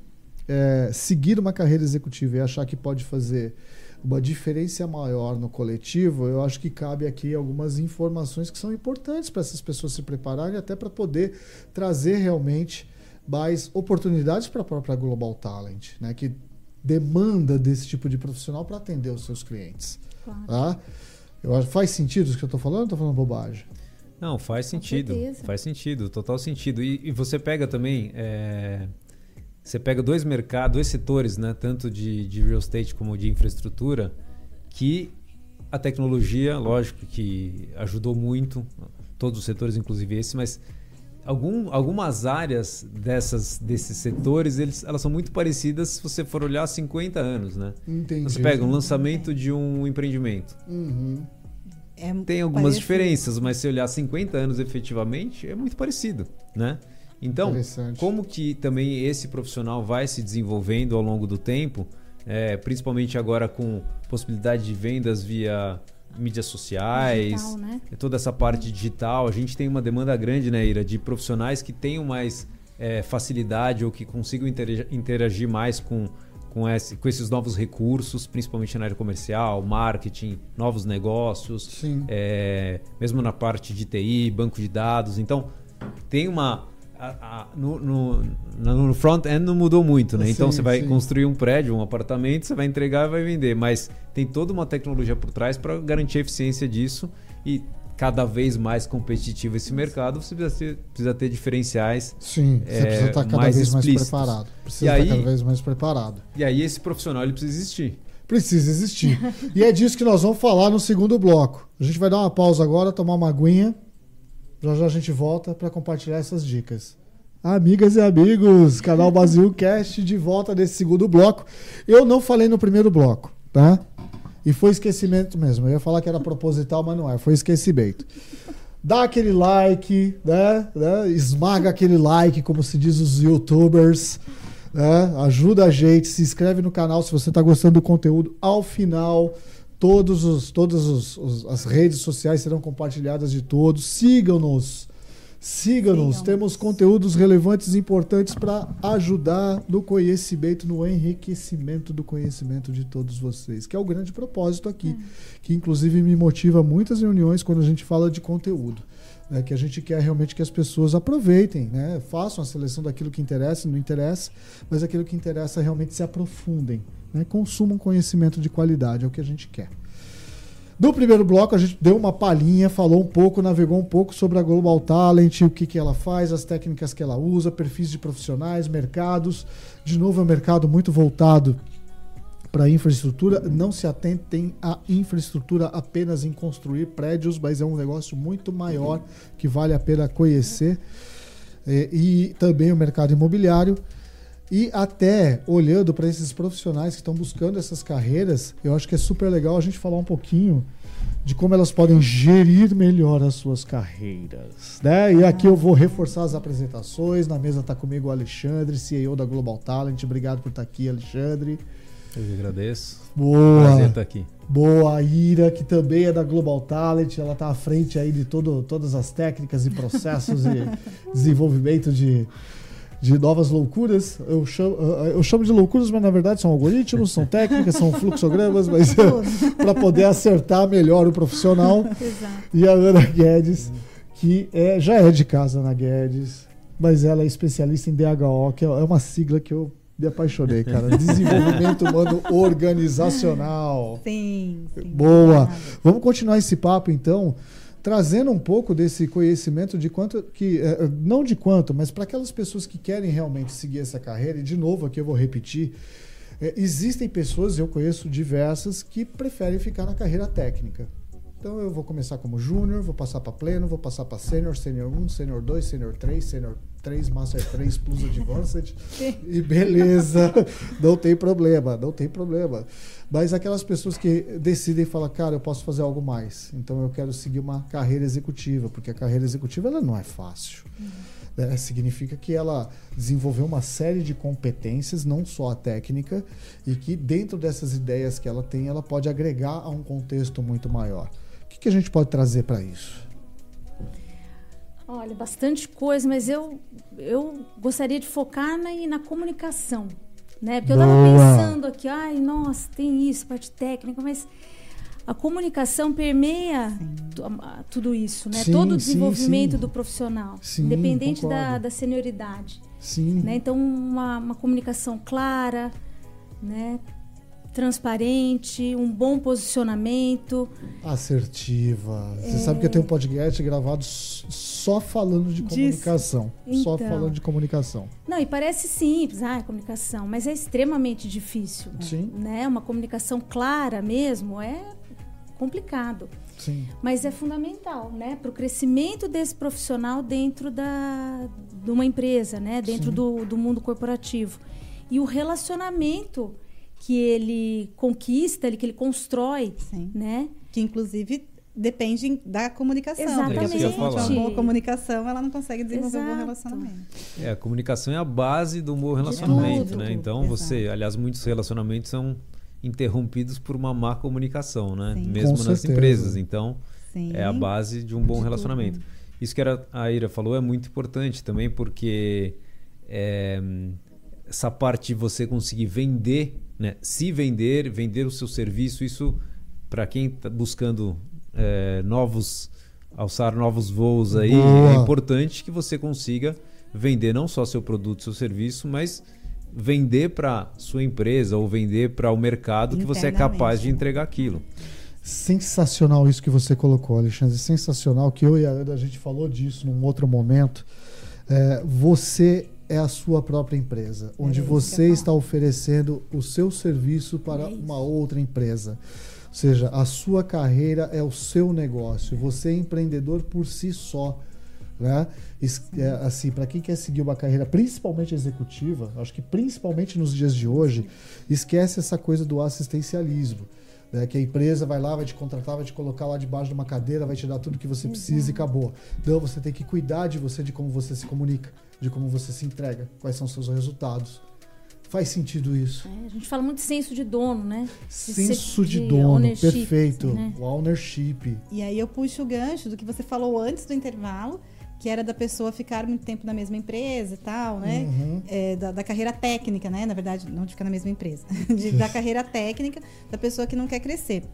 é, seguir uma carreira executiva e achar que pode fazer uma diferença maior no coletivo, eu acho que cabe aqui algumas informações que são importantes para essas pessoas se prepararem, até para poder trazer realmente mais oportunidades para a própria Global Talent, né? que demanda desse tipo de profissional para atender os seus clientes. Claro. Tá? Eu acho, faz sentido isso que eu estou falando ou estou falando bobagem? Não, faz sentido. Faz sentido, total sentido. E, e você pega também. É, você pega dois mercados, dois setores, né, tanto de, de real estate como de infraestrutura, que a tecnologia, lógico que ajudou muito, todos os setores, inclusive esse, mas algum, algumas áreas dessas, desses setores, eles, elas são muito parecidas se você for olhar há 50 anos, né? Entendi. Você pega um lançamento de um empreendimento. Uhum. É Tem algumas parecido. diferenças, mas se olhar 50 anos efetivamente, é muito parecido, né? Então, como que também esse profissional vai se desenvolvendo ao longo do tempo, é, principalmente agora com possibilidade de vendas via mídias sociais, Digital, né? toda essa parte digital. A gente tem uma demanda grande, né, Ira, de profissionais que tenham mais é, facilidade ou que consigam interagir, mais com, com, esse, com esses novos recursos, principalmente na área comercial, marketing, novos negócios, Sim. é, mesmo na parte de TI, banco de dados. Então, tem uma. A- a- no, no, front-end não mudou muito, né? Então Sim, você vai sim. construir um prédio, um apartamento, você vai entregar e vai vender. Mas tem toda uma tecnologia por trás para garantir a eficiência disso e cada vez mais competitivo esse mercado, você precisa ter, precisa ter diferenciais. Sim, você É, precisa estar cada mais vez mais explícitos. preparado. Precisa E estar aí- cada vez mais preparado. E aí esse profissional ele precisa existir. Precisa existir. e é disso que nós vamos falar no segundo bloco. A gente vai dar uma pausa agora, tomar uma aguinha. Já já a gente volta para compartilhar essas dicas. Amigas e amigos, canal Brasil Cast de volta nesse segundo bloco. Eu não falei no primeiro bloco, tá? E foi esquecimento mesmo. Eu ia falar que era proposital, mas não é, foi esquecimento. Dá aquele like, né? né? Esmaga aquele like, como se diz os youtubers. né? Ajuda a gente, se inscreve no canal se você está gostando do conteúdo. Ao final, todos os, todas os- os- as redes sociais serão compartilhadas de todos. Sigam-nos. Siga-nos, temos conteúdos relevantes e importantes para ajudar no conhecimento, no enriquecimento do conhecimento de todos vocês, que é o grande propósito aqui, que inclusive me motiva muitas reuniões quando a gente fala de conteúdo. né, que a gente quer realmente que as pessoas aproveitem, né, façam a seleção daquilo que interessa e não interessa, mas aquilo que interessa realmente se aprofundem, né, consumam conhecimento de qualidade, é o que a gente quer. No primeiro bloco, a gente deu uma palhinha, falou um pouco, navegou um pouco sobre a Global Talent, o que, que ela faz, as técnicas que ela usa, perfis de profissionais, mercados. De novo, é um mercado muito voltado para infraestrutura. Não se atentem à infraestrutura apenas em construir prédios, mas é um negócio muito maior que vale a pena conhecer. É, e também o mercado imobiliário. E até olhando para esses profissionais que estão buscando essas carreiras, eu acho que é super legal a gente falar um pouquinho de como elas podem gerir melhor as suas carreiras. Né? E aqui eu vou reforçar as apresentações. Na mesa está comigo o Alexandre, CEO da Global Talent. Obrigado por estar aqui, Alexandre. Eu que agradeço. Boa. Prazer estar aqui. Boa, a Ira, que também é da Global Talent, ela está à frente aí de todo, todas as técnicas e processos <laughs> e desenvolvimento de, de novas loucuras. Eu chamo, eu chamo de loucuras, mas na verdade são algoritmos, são técnicas, são fluxogramas, <laughs> mas <laughs> para poder acertar melhor o profissional. <laughs> Exato. E a Ana Guedes, que é, já é de casa na Guedes, mas ela é especialista em DHO, que é uma sigla que eu me apaixonei, cara. Desenvolvimento Humano Organizacional. Sim, sim. Boa. Vamos continuar esse papo então, trazendo um pouco desse conhecimento de quanto que eh, não de quanto, mas para aquelas pessoas que querem realmente seguir essa carreira. E de novo aqui eu vou repetir, eh, existem pessoas, eu conheço diversas que preferem ficar na carreira técnica. Então eu vou começar como júnior, vou passar para pleno, vou passar para sênior, sênior 1, sênior 2, sênior 3, sênior 3, master 3, plus advanced. <laughs> e beleza, não tem problema, não tem problema. Mas aquelas pessoas que decidem falar, cara, eu posso fazer algo mais. Então eu quero seguir uma carreira executiva, porque a carreira executiva ela não é fácil. né? Significa que ela desenvolveu uma série de competências, não só a técnica, e que dentro dessas ideias que ela tem, ela pode agregar a um contexto muito maior. O que, que a gente pode trazer para isso? Olha, bastante coisa, mas eu, eu gostaria de focar na, na comunicação, né? Porque eu estava Boa. pensando aqui, ai, nossa, tem isso, parte técnica, mas a comunicação permeia tudo isso, né? Sim, Todo o sim, desenvolvimento sim. do profissional, Sim, independente da, da senioridade, Sim. né? Então, uma, uma comunicação clara, né? Transparente, um bom posicionamento, Assertiva. Você É. sabe que eu tenho um podcast gravado só falando de Disso. comunicação. Só Então. falando de comunicação. Não, e parece simples, ah, é comunicação, mas é extremamente difícil. Sim. Né? Uma comunicação clara mesmo é complicado, Sim. mas é fundamental, né, para o crescimento desse profissional dentro da de uma empresa, né, dentro do, do mundo corporativo e o relacionamento que ele conquista, ele- que ele constrói, Sim. né? Que inclusive depende da comunicação. Porque a Exatamente. pessoa se não tiver uma boa comunicação, ela não consegue desenvolver um bom Exato. relacionamento. É, a comunicação é a base do bom relacionamento, né? Então Exato. você, aliás, muitos relacionamentos são interrompidos por uma má comunicação, né? Sim. Mesmo Com nas certeza. empresas. Então, Sim. é a base de um bom De relacionamento. tudo. Isso que era, a Ira falou é muito importante também, porque é, essa parte de você conseguir vender, né? se vender, vender o seu serviço, isso para quem está buscando é, novos, alçar novos voos aí, Boa. é importante que você consiga vender não só seu produto, seu serviço, mas vender para sua empresa ou vender para o mercado que você é capaz de entregar aquilo. Sensacional isso que você colocou, Alexandre. Sensacional que eu e a Ana, a gente falou disso num outro momento. É, você é a sua própria empresa, onde isso que eu você está oferecendo o seu serviço para É uma outra empresa. Ou seja, a sua carreira é o seu negócio. Você é empreendedor por si só. Né? É, assim, para quem quer seguir uma carreira principalmente executiva, acho que principalmente nos dias de hoje, esquece essa coisa do assistencialismo. né? Que a empresa vai lá, vai te contratar, vai te colocar lá debaixo de uma cadeira, vai te dar tudo que você precisa e acabou. Não, você tem que cuidar de você, de como você se comunica, de como você se entrega, quais são os seus resultados. Faz sentido isso. É, a gente fala muito de senso de dono, né? Senso de, de dono, perfeito. né? O ownership. E aí eu puxo o gancho do que você falou antes do intervalo, que era da pessoa ficar muito tempo na mesma empresa e tal, né? Uhum. É, da, da carreira técnica, né? Na verdade, não de ficar na mesma empresa. <laughs> De- da <laughs> carreira técnica da pessoa que não quer crescer.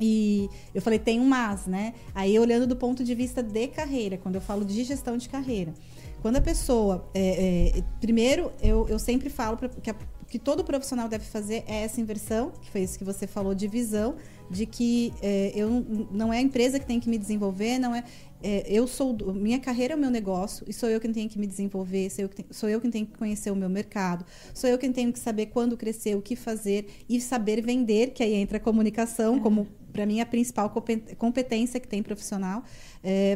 E eu falei, tem um mas, né? Aí olhando do ponto de vista de carreira, quando eu falo de gestão de carreira. Quando a pessoa. é, é, primeiro, eu, eu sempre falo pra, que, a- que todo profissional deve fazer é essa inversão, que foi isso que você falou, de visão, de que é, eu não- é a empresa que tem que me desenvolver, não é. é, eu sou. Minha carreira é o meu negócio, e sou eu quem tenho que me desenvolver, sou eu, que tenho, sou eu quem tenho que conhecer o meu mercado, sou eu quem tenho que saber quando crescer, o que fazer e saber vender, que aí entra a comunicação como para mim a principal compe- competência que tem profissional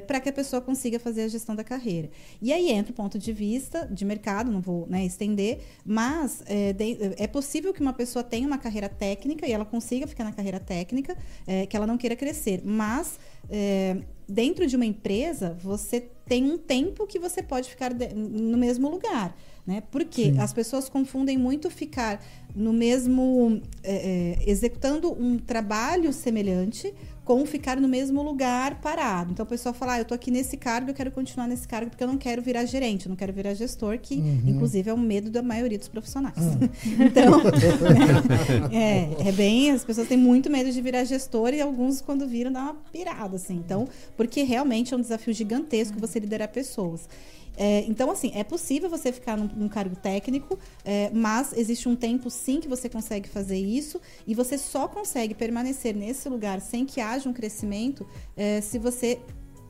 para que a pessoa consiga fazer a gestão da carreira. E aí entra o ponto de vista de mercado, não vou né, estender, mas é, de- é possível que uma pessoa tenha uma carreira técnica e ela consiga ficar na carreira técnica, é, que ela não queira crescer, mas é, dentro de uma empresa você tem um tempo que você pode ficar no mesmo lugar. Né? Porque Sim. as pessoas confundem muito ficar no mesmo. é, é, executando um trabalho semelhante com ficar no mesmo lugar parado. Então a pessoa fala: ah, eu tô aqui nesse cargo, eu quero continuar nesse cargo porque eu não quero virar gerente, eu não quero virar gestor, que Uhum. inclusive é um medo da maioria dos profissionais. <laughs> então, <laughs> é, é bem. As pessoas têm muito medo de virar gestor e alguns, quando viram, dá uma pirada, assim. Então, porque realmente é um desafio gigantesco você liderar pessoas. É, então, assim, é possível você ficar num, num cargo técnico, é, mas existe um tempo sim que você consegue fazer isso e você só consegue permanecer nesse lugar sem que haja um crescimento é, se você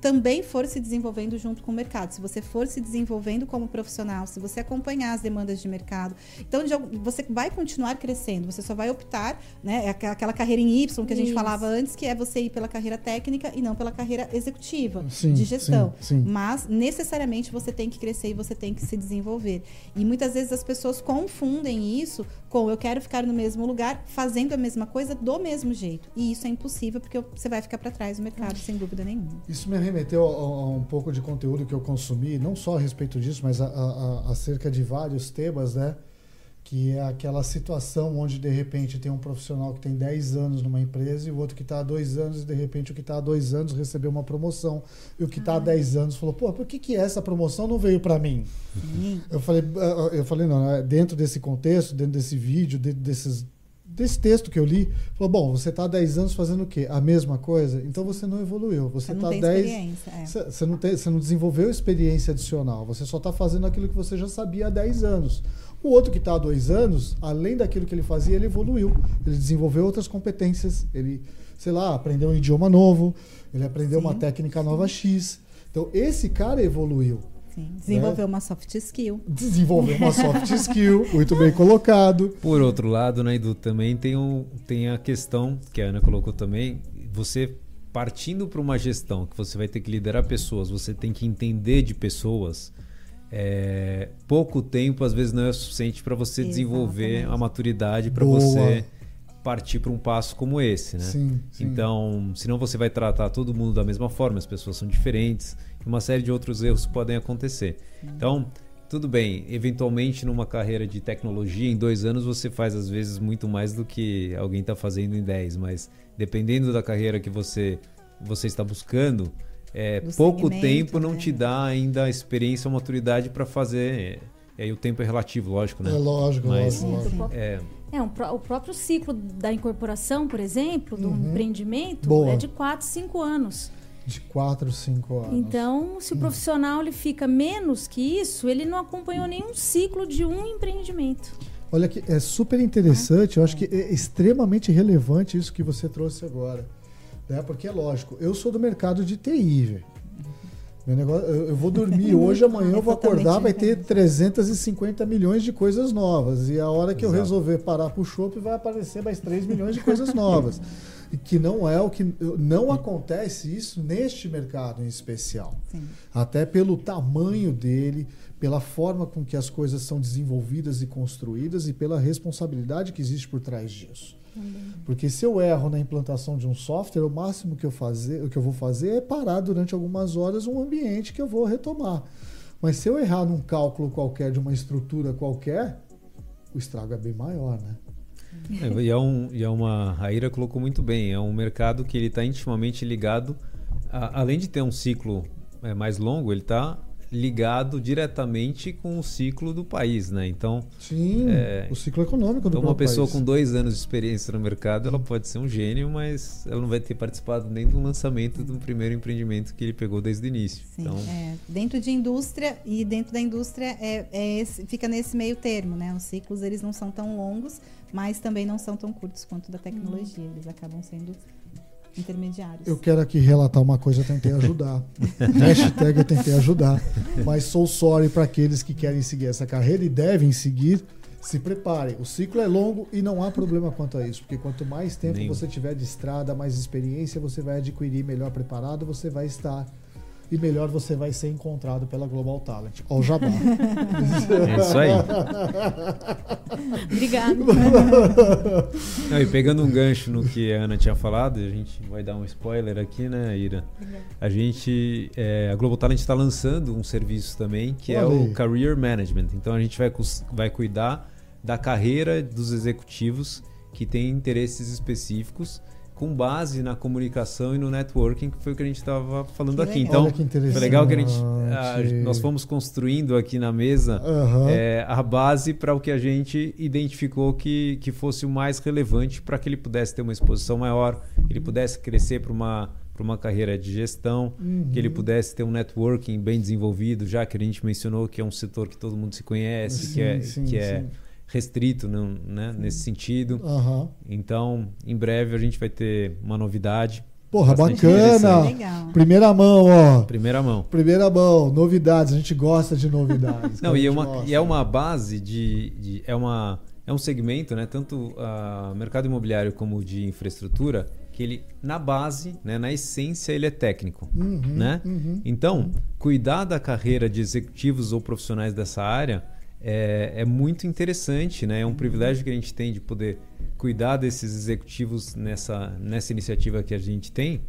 também for se desenvolvendo junto com o mercado, se você for se desenvolvendo como profissional, se você acompanhar as demandas de mercado. Então, você vai continuar crescendo, você só vai optar, né? é Aquela carreira em Y que a gente Isso. falava antes, que é você ir pela carreira técnica e não pela carreira executiva, Sim, de gestão. sim, sim. Mas necessariamente você tem que crescer e você tem que se desenvolver. E muitas vezes as pessoas confundem isso com eu quero ficar no mesmo lugar fazendo a mesma coisa do mesmo jeito. E isso é impossível porque você vai ficar para trás do mercado, sem dúvida nenhuma. Isso me remeteu a, a um pouco de conteúdo que eu consumi, não só a respeito disso, mas a- a- acerca de vários temas, né? Que é aquela situação onde de repente tem um profissional que tem 10 anos numa empresa e o outro que está há dois anos, e de repente o que está há dois anos recebeu uma promoção. E o que está há 10 anos falou, pô, por que, que essa promoção não veio para mim? Sim. Eu falei, ah, eu falei, não, é dentro desse contexto, dentro desse vídeo, dentro desses, desse texto que eu li, falou, bom, você está há 10 anos fazendo o quê? A mesma coisa? Então você não evoluiu. Você está não há tem 10. experiência. é. Você não, tem- você não desenvolveu experiência adicional, você só está fazendo aquilo que você já sabia há 10 anos. O outro que está há dois anos, além daquilo que ele fazia, ele evoluiu. Ele desenvolveu outras competências, ele, sei lá, aprendeu um idioma novo, ele aprendeu uma Sim. técnica nova X. Então, esse cara evoluiu. Sim. Desenvolveu uma soft skill. Desenvolveu uma soft skill, muito bem colocado. Por outro lado, né, Edu, também tem, um, tem a questão que a Ana colocou também, você partindo para uma gestão que você vai ter que liderar pessoas, você tem que entender de pessoas, é, pouco tempo às vezes não é o suficiente para você desenvolver Exatamente. a maturidade para você partir para um passo como esse, né? Sim, sim. Então, senão você vai tratar todo mundo da mesma forma, as pessoas são diferentes, uma série de outros erros podem acontecer. Então, tudo bem, eventualmente numa carreira de tecnologia, em dois anos você faz às vezes muito mais do que alguém está fazendo em dez, mas dependendo da carreira que você, você está buscando, é, pouco tempo não né? te dá ainda a experiência ou maturidade para fazer. E aí o tempo é relativo, lógico, né? É lógico, Mas- lógico, lógico. É, É, um o próprio ciclo da incorporação, por exemplo, do Uhum. empreendimento, Boa. é de 4, 5 anos. De 4, 5 anos. Então, se o profissional ele fica menos que isso, ele não acompanhou nenhum ciclo de um empreendimento. Olha que é super interessante, eu acho que é extremamente relevante isso que você trouxe agora. Né? Porque é lógico, eu sou do mercado de TI, velho. Meu negócio, eu, vou dormir <laughs> hoje, amanhã eu vou acordar, vai ter diferente. 350 milhões de coisas novas. E a hora que eu resolver parar pro shopping, vai aparecer mais 3 milhões de coisas novas. Que não é o que. Não acontece isso neste mercado em especial. Sim. Até pelo tamanho dele, pela forma com que as coisas são desenvolvidas e construídas e pela responsabilidade que existe por trás disso. Porque se eu erro na implantação de um software, o máximo que eu, fazer, o que eu vou fazer é parar durante algumas horas um ambiente que eu vou retomar. Mas se eu errar num cálculo qualquer de uma estrutura qualquer, o estrago é bem maior, né? É, e é, um, e é uma. A Ira colocou muito bem. É um mercado que ele está intimamente ligado. a- além de ter um ciclo é, mais longo, ele está ligado diretamente com o ciclo do país, né? Então, Sim, É, o ciclo econômico do então uma pessoa país. com dois anos de experiência no mercado, ela pode ser um gênio, mas ela não vai ter participado nem do lançamento do primeiro empreendimento que ele pegou desde o início. Sim, Então, é, dentro de indústria e dentro da indústria é, é esse- fica nesse meio termo, né? Os ciclos eles não são tão longos, mas também não são tão curtos quanto da tecnologia. Eles acabam sendo intermediários. Eu quero aqui relatar uma coisa, eu tentei ajudar. <laughs> Hashtag eu tentei ajudar. Mas sou sorry para aqueles que querem seguir essa carreira e devem seguir. Se preparem. O ciclo é longo e não há problema quanto a isso. Porque quanto mais tempo Nenhum. você tiver de estrada, mais experiência você vai adquirir, melhor preparado você vai estar. E melhor você vai ser encontrado pela Global Talent. Ó, o jabá. <laughs> é isso aí. Obrigada. <laughs> Não, e pegando um gancho no que a Ana tinha falado, a gente vai dar um spoiler aqui, né, Ira? A gente, é, a Global Talent está lançando um serviço também que é Olha o aí. Career Management. Então a gente vai, vai cuidar da carreira dos executivos que têm interesses específicos com base na comunicação e no networking, que foi o que a gente estava falando Que aqui. legal. Então, Olha que interessante. foi legal que a gente, a- nós fomos construindo aqui na mesa Aham. é, a base para o que a gente identificou que, que fosse o mais relevante para que ele pudesse ter uma exposição maior, que ele pudesse crescer para uma, para uma carreira de gestão, Uhum. que ele pudesse ter um networking bem desenvolvido, já que a gente mencionou que é um setor que todo mundo se conhece, Sim, que é, sim, que é sim. Restrito não- né, nesse sentido. Aham. Então, em breve a gente vai ter uma novidade. Porra, bacana. Legal. Primeira mão, ó. Primeira mão. Primeira mão, novidades. A gente gosta de novidades. <laughs> Não, e é, uma, e é uma base de, de- é, uma, é um segmento, né, tanto o mercado imobiliário como de infraestrutura, que ele, na base, né, na essência, ele é técnico. Uhum, né? uhum. Então, cuidar da carreira de executivos ou profissionais dessa área é, é muito interessante, né? É um privilégio que a gente tem de poder cuidar desses executivos nessa, nessa iniciativa que a gente tem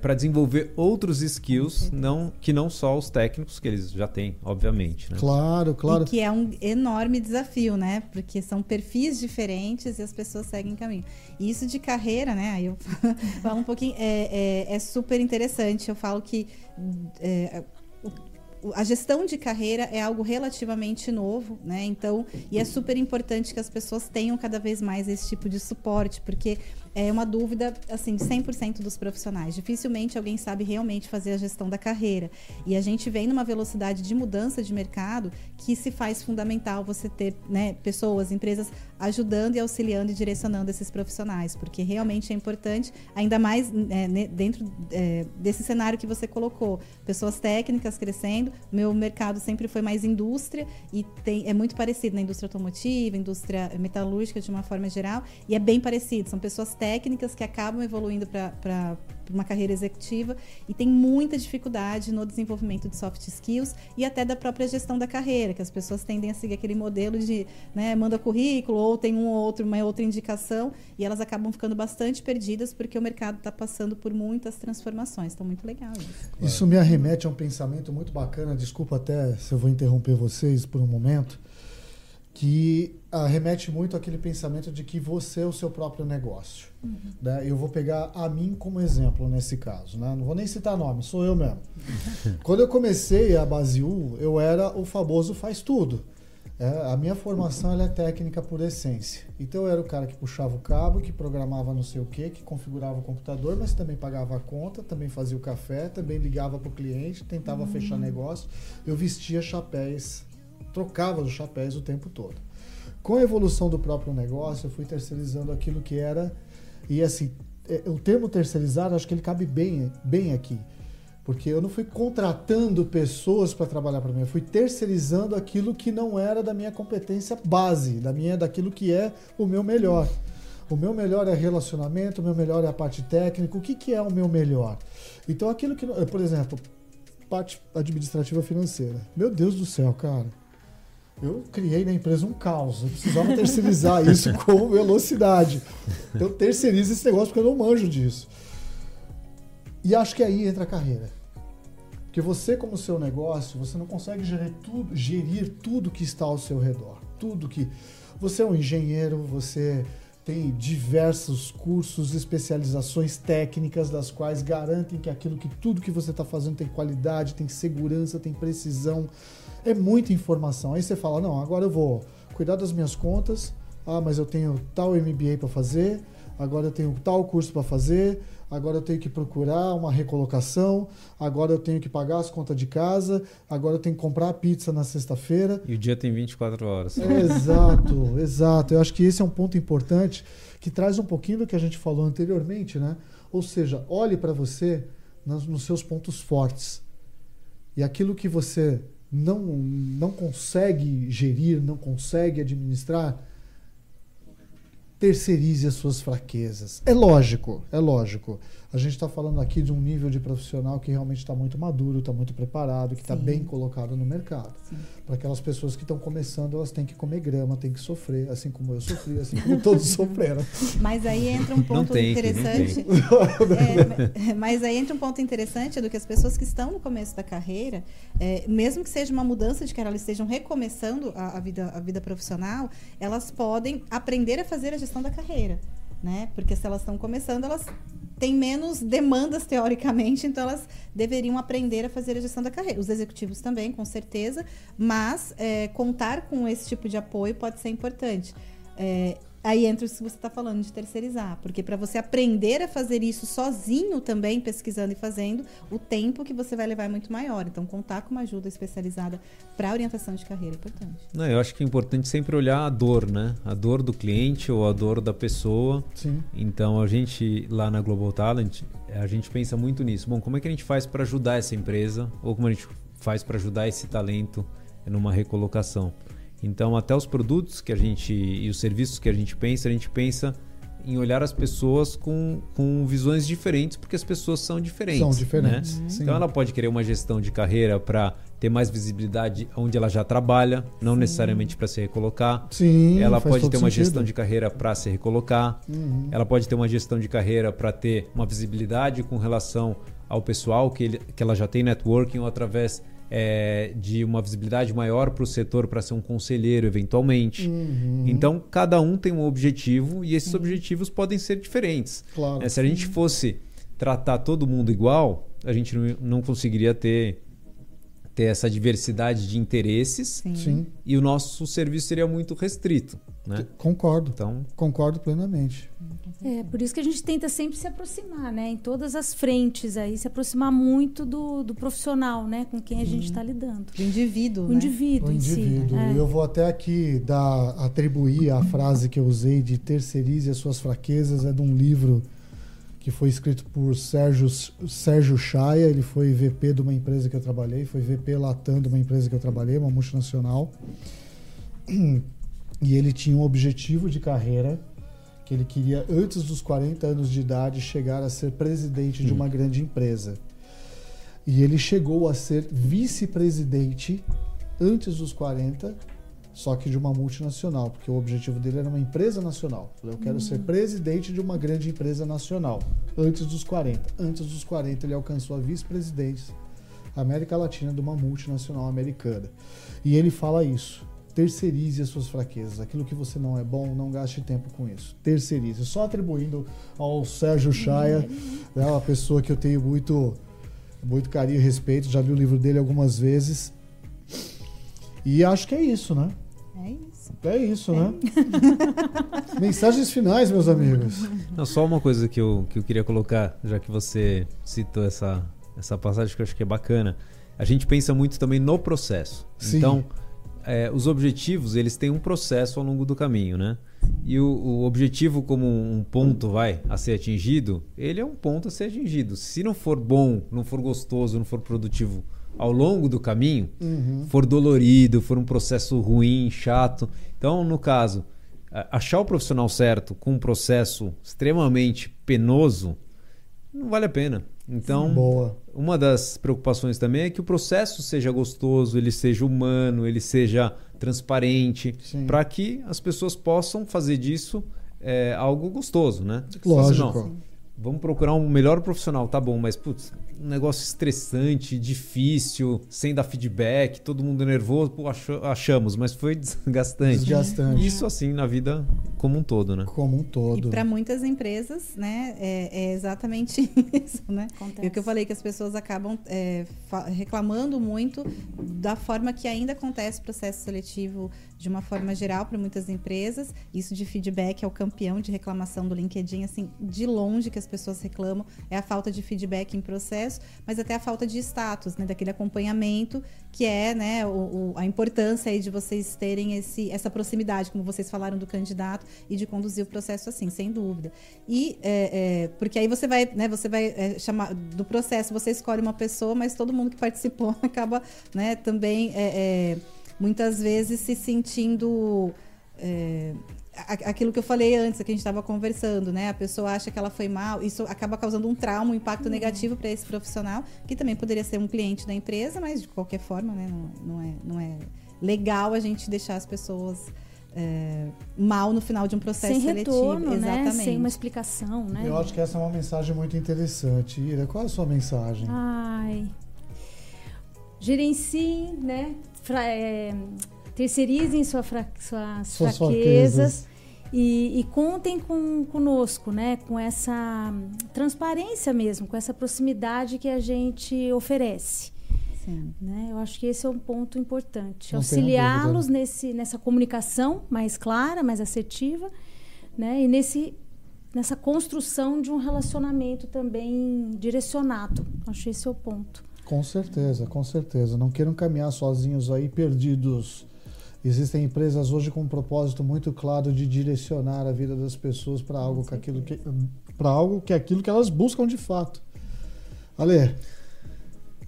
para desenvolver outros skills não, que não só os técnicos que eles já têm, obviamente. Né? Claro, claro. E que é um enorme desafio, né? Porque são perfis diferentes e as pessoas seguem caminho. E isso de carreira, né? Aí eu <laughs> falo um pouquinho, é, é, é super interessante. Eu falo que é, a gestão de carreira é algo relativamente novo, né? Então, e é super importante que as pessoas tenham cada vez mais esse tipo de suporte, porque é uma dúvida, assim, 100% dos profissionais. Dificilmente alguém sabe realmente fazer a gestão da carreira. E a gente vem numa velocidade de mudança de mercado que se faz fundamental você ter né, pessoas, empresas ajudando e auxiliando e direcionando esses profissionais, porque realmente é importante, ainda mais é, dentro é, desse cenário que você colocou, pessoas técnicas crescendo. Meu mercado sempre foi mais indústria e tem, é muito parecido na indústria automotiva, indústria metalúrgica de uma forma geral, e é bem parecido. São pessoas técnicas que acabam evoluindo para uma carreira executiva e tem muita dificuldade no desenvolvimento de soft skills e até da própria gestão da carreira, que as pessoas tendem a seguir aquele modelo de né, manda currículo ou tem um outro, uma outra indicação e elas acabam ficando bastante perdidas porque o mercado está passando por muitas transformações. Então, muito legal isso. Isso me arremete a um pensamento muito bacana, desculpa até se eu vou interromper vocês por um momento, que uh, remete muito àquele pensamento de que você é o seu próprio negócio. Uhum. Né? Eu vou pegar a mim como exemplo nesse caso. Né? Não vou nem citar nome, sou eu mesmo. <laughs> Quando eu comecei a Basil, eu era o famoso faz tudo. É, a minha formação é técnica por essência. Então eu era o cara que puxava o cabo, que programava não sei o que, que configurava o computador, mas também pagava a conta, também fazia o café, também ligava para o cliente, tentava uhum. fechar negócio. Eu vestia chapéus trocava os chapéus o tempo todo. Com a evolução do próprio negócio, eu fui terceirizando aquilo que era. E assim, é, o termo terceirizar, acho que ele cabe bem, bem aqui. Porque eu não fui contratando pessoas para trabalhar para mim, eu fui terceirizando aquilo que não era da minha competência base, da minha, daquilo que é o meu melhor. O meu melhor é relacionamento, o meu melhor é a parte técnica. O que, que é o meu melhor? Então, aquilo que. Por exemplo, parte administrativa financeira. Meu Deus do céu, cara eu criei na empresa um caos. Eu precisava terceirizar <laughs> isso com velocidade. Eu terceirizo esse negócio porque eu não manjo disso. E acho que aí entra a carreira. Porque você, como seu negócio, você não consegue gerir tudo, gerir tudo que está ao seu redor. Tudo que. Você é um engenheiro, você tem diversos cursos, especializações técnicas, das quais garantem que aquilo que tudo que você está fazendo tem qualidade, tem segurança, tem precisão é muita informação. Aí você fala, não, agora eu vou cuidar das minhas contas. Ah, mas eu tenho tal MBA para fazer. Agora eu tenho tal curso para fazer. Agora eu tenho que procurar uma recolocação. Agora eu tenho que pagar as contas de casa. Agora eu tenho que comprar pizza na sexta-feira. E o dia tem 24 horas. É, exato, <laughs> exato. Eu acho que esse é um ponto importante que traz um pouquinho do que a gente falou anteriormente, né? Ou seja, olhe para você nos, nos seus pontos fortes. E aquilo que você não, não consegue gerir, não consegue administrar, terceirize as suas fraquezas. É lógico, é lógico. A gente está falando aqui de um nível de profissional que realmente está muito maduro, está muito preparado, que está bem colocado no mercado. Para aquelas pessoas que estão começando, elas têm que comer grama, têm que sofrer, assim como eu sofri, assim como todos <laughs> sofreram. Mas aí entra um ponto tem, interessante. é, <laughs> mas aí entra um ponto interessante do que as pessoas que estão no começo da carreira, é, mesmo que seja uma mudança de carreira, elas estejam recomeçando a, a, vida, a vida profissional, elas podem aprender a fazer a gestão da carreira. Né? Porque se elas estão começando, elas têm menos demandas teoricamente, então elas deveriam aprender a fazer a gestão da carreira. Os executivos também, com certeza, mas é, contar com esse tipo de apoio pode ser importante. É, Aí entra o que você está falando de terceirizar, porque para você aprender a fazer isso sozinho também, pesquisando e fazendo, o tempo que você vai levar é muito maior. Então, contar com uma ajuda especializada para orientação de carreira é importante. Não, eu acho que é importante sempre olhar a dor, né? A dor do cliente ou a dor da pessoa. Sim. Então, a gente lá na Global Talent, a gente pensa muito nisso. Bom, como é que a gente faz para ajudar essa empresa ou como a gente faz para ajudar esse talento numa recolocação? Então, até os produtos que a gente e os serviços que a gente pensa, a gente pensa em olhar as pessoas com, com visões diferentes, porque as pessoas são diferentes. São diferentes. Né? Então, ela pode querer uma gestão de carreira para ter mais visibilidade onde ela já trabalha, não Sim. necessariamente para se recolocar. Sim, ela pode ter uma sentido. gestão de carreira para se recolocar. Uhum. Ela pode ter uma gestão de carreira para ter uma visibilidade com relação ao pessoal que, ele, que ela já tem networking ou através é, de uma visibilidade maior para o setor para ser um conselheiro eventualmente. Uhum. Então, cada um tem um objetivo e esses uhum. objetivos podem ser diferentes. Claro. É, se a gente fosse tratar todo mundo igual, a gente não, não conseguiria ter ter essa diversidade de interesses Sim. e o nosso serviço seria muito restrito. Né? Concordo. Então, concordo plenamente. É, por isso que a gente tenta sempre se aproximar, né? Em todas as frentes aí, se aproximar muito do, do profissional, né? Com quem a gente está lidando. Do indivíduo. O né? indivíduo, o indivíduo. Si, é. Eu vou até aqui dar, atribuir a frase que eu usei de terceirize as suas fraquezas, é de um livro que foi escrito por Sérgio, Sérgio Chaia, ele foi VP de uma empresa que eu trabalhei, foi VP Latam de uma empresa que eu trabalhei, uma multinacional. E ele tinha um objetivo de carreira, que ele queria, antes dos 40 anos de idade, chegar a ser presidente de uma grande empresa. E ele chegou a ser vice-presidente antes dos 40, só que de uma multinacional, porque o objetivo dele era uma empresa nacional. Eu quero ser presidente de uma grande empresa nacional, antes dos 40. Antes dos 40, ele alcançou a vice-presidência América Latina de uma multinacional americana. E ele fala isso. Terceirize as suas fraquezas. Aquilo que você não é bom, não gaste tempo com isso. Terceirize. Só atribuindo ao Sérgio Chaia, né, uma pessoa que eu tenho muito, muito carinho e respeito. Já li o livro dele algumas vezes. E acho que é isso, né? É isso. É isso, né? <laughs> Mensagens finais, meus amigos. Não, só uma coisa que eu, que eu queria colocar, já que você citou essa, essa passagem que eu acho que é bacana. A gente pensa muito também no processo. Sim. Então, é, os objetivos, eles têm um processo ao longo do caminho, né? E o, o objetivo como um ponto vai a ser atingido, ele é um ponto a ser atingido. Se não for bom, não for gostoso, não for produtivo ao longo do caminho, Uhum. for dolorido, for um processo ruim, chato. Então, no caso, achar o profissional certo com um processo extremamente penoso não vale a pena. Então, Boa. uma das preocupações também é que o processo seja gostoso, ele seja humano, ele seja transparente, para que as pessoas possam fazer disso é, algo gostoso, né? Lógico. Vamos procurar um melhor profissional, tá bom, mas putz, um negócio estressante, difícil, sem dar feedback, todo mundo nervoso, pô, achamos, mas foi <laughs> desgastante. Desgastante. Isso assim na vida como um todo, né? Como um todo. E para muitas empresas, né, é, é exatamente <laughs> isso, né? Acontece. E o que eu falei que as pessoas acabam é, reclamando muito da forma que ainda acontece o processo seletivo de uma forma geral para muitas empresas. Isso de feedback é o campeão de reclamação do LinkedIn, assim, de longe que as pessoas reclamam é a falta de feedback em processo, mas até a falta de status, né, daquele acompanhamento que é, né, o, o- a importância de vocês terem esse, essa proximidade, como vocês falaram do candidato e de conduzir o processo assim, sem dúvida. E é, é, porque aí você vai, né, você vai é, chamar do processo, você escolhe uma pessoa, mas todo mundo que participou <laughs> acaba, né, também é, é, muitas vezes se sentindo é, aquilo que eu falei antes, que a gente estava conversando, né? A pessoa acha que ela foi mal, isso acaba causando um trauma, um impacto negativo para esse profissional, que também poderia ser um cliente da empresa, mas de qualquer forma, né? Não, não é, não é legal a gente deixar as pessoas é, mal no final de um processo Sem seletivo. retorno, né? Exatamente. Sem uma explicação, né? Eu acho que essa é uma mensagem muito interessante. Ira, qual é a sua mensagem? Ai. Gerencie, né? Fra é, terceirizem sua fra suas, Suas fraquezas. E, e contem com, conosco, né? Com essa transparência mesmo, com essa proximidade que a gente oferece. Sim. Né? Eu acho que esse é um ponto importante. Auxiliá-los nessa comunicação mais clara, mais assertiva, né? E nesse, nessa construção de um relacionamento também direcionado. Acho esse é o ponto. Com certeza, com certeza. Não queiram caminhar sozinhos aí, perdidos. Existem empresas hoje com um propósito muito claro de direcionar a vida das pessoas para algo que aquilo que para algo que é aquilo que elas buscam de fato. Ale,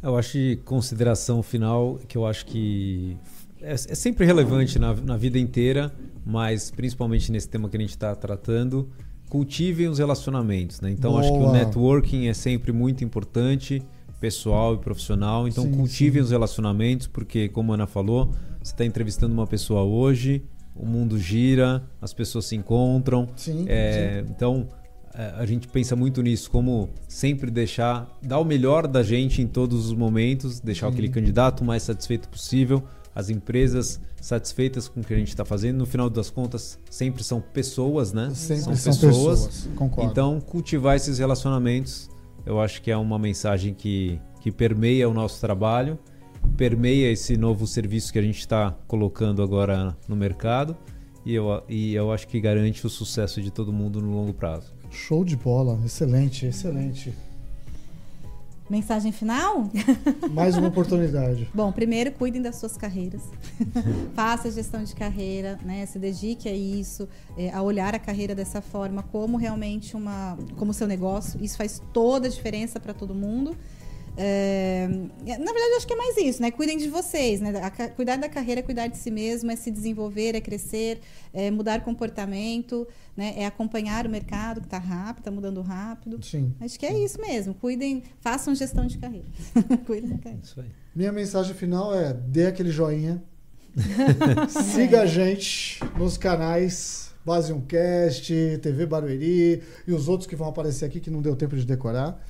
Eu acho de consideração final que eu acho que é, é sempre relevante na, na vida inteira, mas principalmente nesse tema que a gente está tratando, cultivem os relacionamentos. Né? Então acho que o Boa. networking é sempre muito importante, pessoal e profissional. Então Sim, cultivem sim. os relacionamentos, porque como a Ana falou, você está entrevistando uma pessoa hoje, o mundo gira, as pessoas se encontram. sim, É, então é, a gente pensa muito nisso, como sempre deixar, dar o melhor da gente em todos os momentos, deixar Sim. aquele candidato o mais satisfeito possível, as empresas satisfeitas com o que a gente está fazendo. No final das contas, sempre são pessoas, né? sempre são pessoas. Concordo. Então, cultivar esses relacionamentos, eu acho que é uma mensagem que, que permeia o nosso trabalho, permeia esse novo serviço que a gente está colocando agora no mercado. E eu, e eu acho que garante o sucesso de todo mundo no longo prazo. Show de bola, excelente, excelente. Mensagem final? <laughs> Mais uma oportunidade. Bom, primeiro cuidem das suas carreiras. <laughs> Faça gestão de carreira, né? Se dedique a isso, é, a olhar a carreira dessa forma como realmente uma, como seu negócio. Isso faz toda a diferença para todo mundo. É, na verdade, acho que é mais isso, né? Cuidem de vocês, né? A, cuidar da carreira é cuidar de si mesmo, é se desenvolver, é crescer, é mudar comportamento, né? É acompanhar o mercado que está rápido, está mudando rápido. Sim. Acho que é isso mesmo. Cuidem, façam gestão de carreira. <laughs> Cuidem da carreira. Isso aí. Minha mensagem final é: dê aquele joinha. <laughs> Siga a gente nos canais Base 1 Cast, TV Barueri e os outros que vão aparecer aqui que não deu tempo de decorar.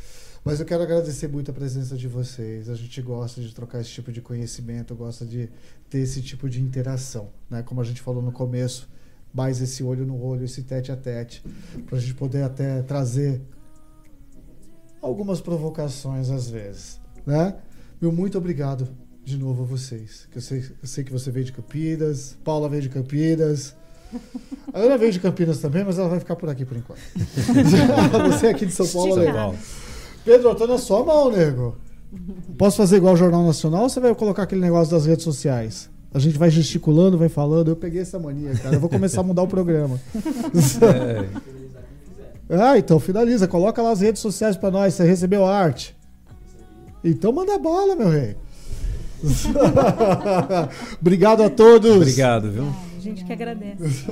Mas eu quero agradecer muito a presença de vocês. A gente gosta de trocar esse tipo de conhecimento, gosta de ter esse tipo de interação, né? Como a gente falou no começo, mais esse olho no olho, esse tete a tete, para a gente poder até trazer algumas provocações às vezes, né? Meu muito obrigado de novo a vocês. Eu sei, eu sei que você veio de Campinas, Paula veio de Campinas. A Ana veio de Campinas também, mas ela vai ficar por aqui por enquanto. <laughs> você é aqui de São Paulo, legal. Pedro, eu tô na sua mão, nego. Posso fazer igual o Jornal Nacional ou você vai colocar aquele negócio das redes sociais? A gente vai gesticulando, vai falando. Eu peguei essa mania, cara. Eu vou começar a mudar o programa. É. <laughs> ah, então finaliza. Coloca lá as redes sociais para nós. Você recebeu a arte? Então manda bala, meu rei. <laughs> Obrigado a todos. Obrigado, viu? A gente que agradece.